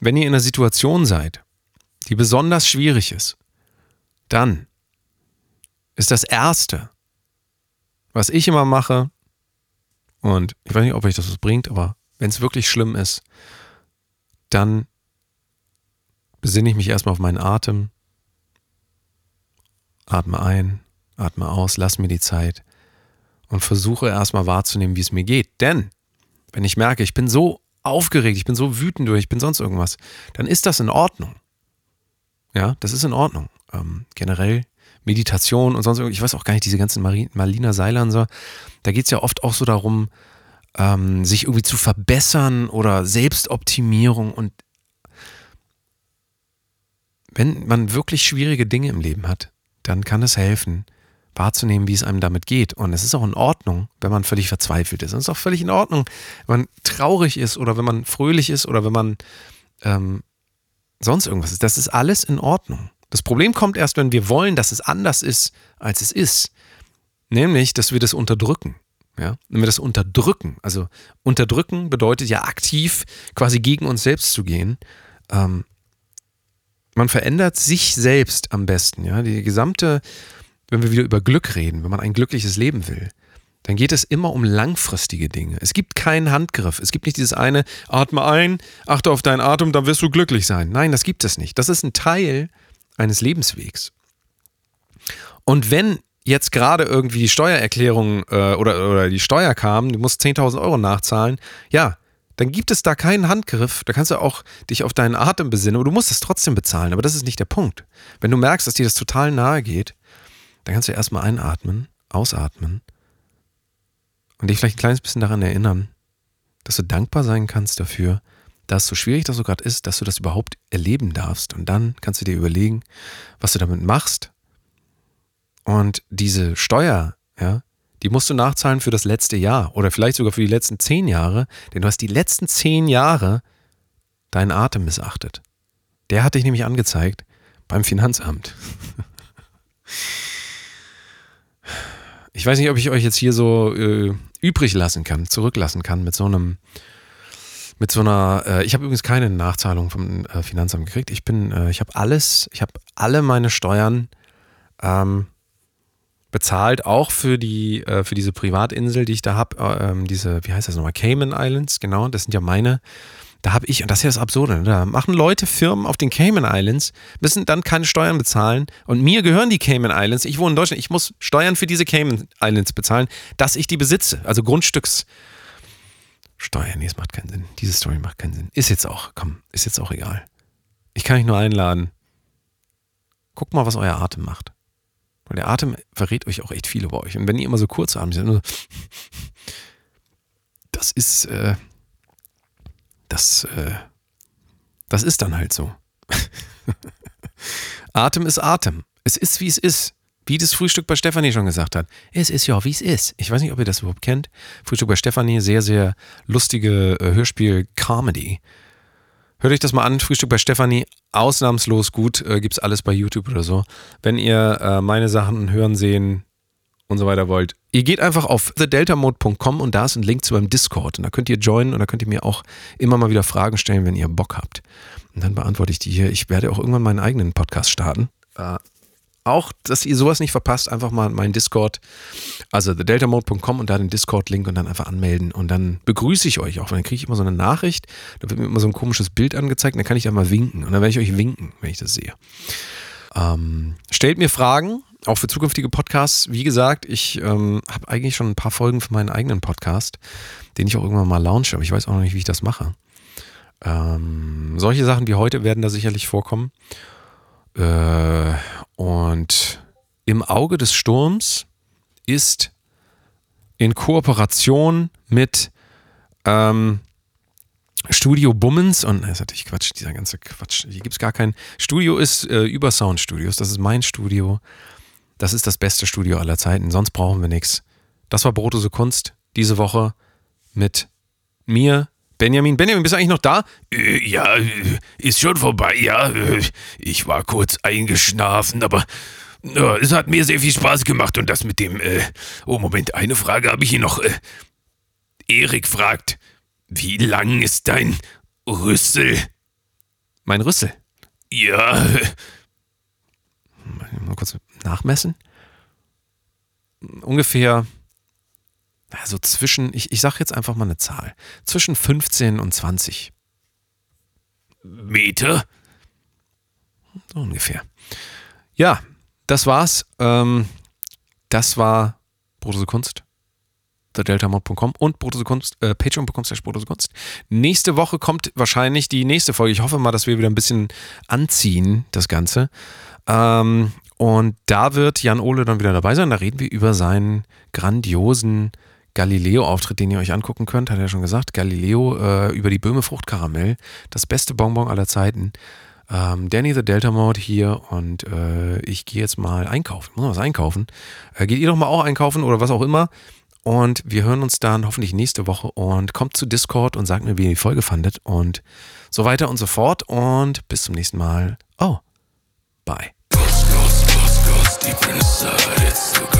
wenn ihr in einer Situation seid, die besonders schwierig ist, dann ist das Erste, was ich immer mache, und ich weiß nicht, ob euch das was bringt, aber wenn es wirklich schlimm ist, dann besinne ich mich erstmal auf meinen Atem, atme ein, atme aus, lass mir die Zeit und versuche erstmal wahrzunehmen, wie es mir geht. Denn wenn ich merke, ich bin so aufgeregt, ich bin so wütend oder ich bin sonst irgendwas, dann ist das in Ordnung. Ja, das ist in Ordnung. Ähm, generell Meditation und sonst irgendwas, ich weiß auch gar nicht, diese ganzen Marlina Seiler und so, da geht es ja oft auch so darum, ähm, sich irgendwie zu verbessern oder Selbstoptimierung und wenn man wirklich schwierige Dinge im Leben hat, dann kann es helfen, wahrzunehmen, wie es einem damit geht. Und es ist auch in Ordnung, wenn man völlig verzweifelt ist. Und es ist auch völlig in Ordnung, wenn man traurig ist oder wenn man fröhlich ist oder wenn man ähm, sonst irgendwas ist. Das ist alles in Ordnung. Das Problem kommt erst, wenn wir wollen, dass es anders ist, als es ist. Nämlich, dass wir das unterdrücken. Ja? Wenn wir das unterdrücken, also unterdrücken bedeutet ja aktiv quasi gegen uns selbst zu gehen. Ähm, man verändert sich selbst am besten. Ja? Die gesamte wenn wir wieder über Glück reden, wenn man ein glückliches Leben will, dann geht es immer um langfristige Dinge. Es gibt keinen Handgriff. Es gibt nicht dieses eine, atme ein, achte auf deinen Atem, dann wirst du glücklich sein. Nein, das gibt es nicht. Das ist ein Teil eines Lebenswegs. Und wenn jetzt gerade irgendwie die Steuererklärung äh, oder, oder die Steuer kam, du musst 10.000 Euro nachzahlen, ja, dann gibt es da keinen Handgriff. Da kannst du auch dich auf deinen Atem besinnen, aber du musst es trotzdem bezahlen. Aber das ist nicht der Punkt. Wenn du merkst, dass dir das total nahe geht, dann kannst du erstmal einatmen, ausatmen und dich vielleicht ein kleines bisschen daran erinnern, dass du dankbar sein kannst dafür, dass so schwierig das so gerade ist, dass du das überhaupt erleben darfst. Und dann kannst du dir überlegen, was du damit machst. Und diese Steuer, ja, die musst du nachzahlen für das letzte Jahr oder vielleicht sogar für die letzten zehn Jahre, denn du hast die letzten zehn Jahre deinen Atem missachtet. Der hat dich nämlich angezeigt beim Finanzamt. Ich weiß nicht, ob ich euch jetzt hier so äh, übrig lassen kann, zurücklassen kann mit so einem, mit so einer. Äh, ich habe übrigens keine Nachzahlung vom äh, Finanzamt gekriegt. Ich bin, äh, ich habe alles, ich habe alle meine Steuern ähm, bezahlt, auch für die, äh, für diese Privatinsel, die ich da habe. Äh, ähm, diese, wie heißt das nochmal? Cayman Islands, genau. Das sind ja meine da habe ich, und das ist ja das Absurde, ne? da machen Leute Firmen auf den Cayman Islands, müssen dann keine Steuern bezahlen und mir gehören die Cayman Islands. Ich wohne in Deutschland, ich muss Steuern für diese Cayman Islands bezahlen, dass ich die besitze. Also Grundstückssteuern. Nee, es macht keinen Sinn. Diese Story macht keinen Sinn. Ist jetzt auch, komm, ist jetzt auch egal. Ich kann euch nur einladen. Guckt mal, was euer Atem macht. Weil der Atem verrät euch auch echt viel über euch. Und wenn ihr immer so kurz atmet, nur das ist, äh, das, äh, das ist dann halt so. Atem ist Atem. Es ist, wie es ist. Wie das Frühstück bei Stefanie schon gesagt hat. Es ist ja, wie es ist. Ich weiß nicht, ob ihr das überhaupt kennt. Frühstück bei Stefanie, sehr, sehr lustige äh, Hörspiel-Comedy. Hört euch das mal an. Frühstück bei Stefanie, ausnahmslos gut. Äh, es alles bei YouTube oder so. Wenn ihr äh, meine Sachen hören, sehen, und so weiter wollt, ihr geht einfach auf thedeltamode.com und da ist ein Link zu meinem Discord. Und da könnt ihr joinen und da könnt ihr mir auch immer mal wieder Fragen stellen, wenn ihr Bock habt. Und dann beantworte ich die hier. Ich werde auch irgendwann meinen eigenen Podcast starten. Äh, auch, dass ihr sowas nicht verpasst, einfach mal meinen Discord, also thedeltamode.com und da den Discord-Link und dann einfach anmelden. Und dann begrüße ich euch auch. Und dann kriege ich immer so eine Nachricht, da wird mir immer so ein komisches Bild angezeigt und dann kann ich da mal winken. Und dann werde ich euch winken, wenn ich das sehe. Ähm, stellt mir Fragen, auch für zukünftige Podcasts. Wie gesagt, ich ähm, habe eigentlich schon ein paar Folgen für meinen eigenen Podcast, den ich auch irgendwann mal launche, aber ich weiß auch noch nicht, wie ich das mache. Ähm, solche Sachen wie heute werden da sicherlich vorkommen. Äh, und im Auge des Sturms ist in Kooperation mit ähm, Studio Bummens und das ist natürlich Quatsch, dieser ganze Quatsch. Hier gibt es gar kein Studio ist äh, über Sound Studios. Das ist mein Studio. Das ist das beste Studio aller Zeiten. Sonst brauchen wir nichts. Das war Brotose Kunst diese Woche mit mir, Benjamin. Benjamin, bist du eigentlich noch da? Äh, ja, äh, ist schon vorbei, ja. Äh, ich war kurz eingeschlafen, aber äh, es hat mir sehr viel Spaß gemacht und das mit dem. Äh, oh, Moment, eine Frage habe ich hier noch. Äh, Erik fragt, wie lang ist dein Rüssel? Mein Rüssel? Ja. Mal kurz nachmessen. Ungefähr also zwischen, ich, ich sage jetzt einfach mal eine Zahl, zwischen 15 und 20 Meter. So ungefähr. Ja, das war's. Ähm, das war Brotose Kunst. TheDeltaMod.com und Kunst, äh, patreon.com slash Kunst. Nächste Woche kommt wahrscheinlich die nächste Folge. Ich hoffe mal, dass wir wieder ein bisschen anziehen, das Ganze. Ähm, und da wird Jan Ole dann wieder dabei sein. Da reden wir über seinen grandiosen Galileo-Auftritt, den ihr euch angucken könnt, hat er schon gesagt. Galileo äh, über die Böhme Fruchtkaramell, das beste Bonbon aller Zeiten. Ähm, Danny the Delta Mode hier und äh, ich gehe jetzt mal einkaufen. Muss noch was einkaufen. Äh, geht ihr doch mal auch einkaufen oder was auch immer. Und wir hören uns dann hoffentlich nächste Woche und kommt zu Discord und sagt mir, wie ihr die Folge fandet und so weiter und so fort. Und bis zum nächsten Mal. Oh, bye. Ghost, Ghost, Ghost,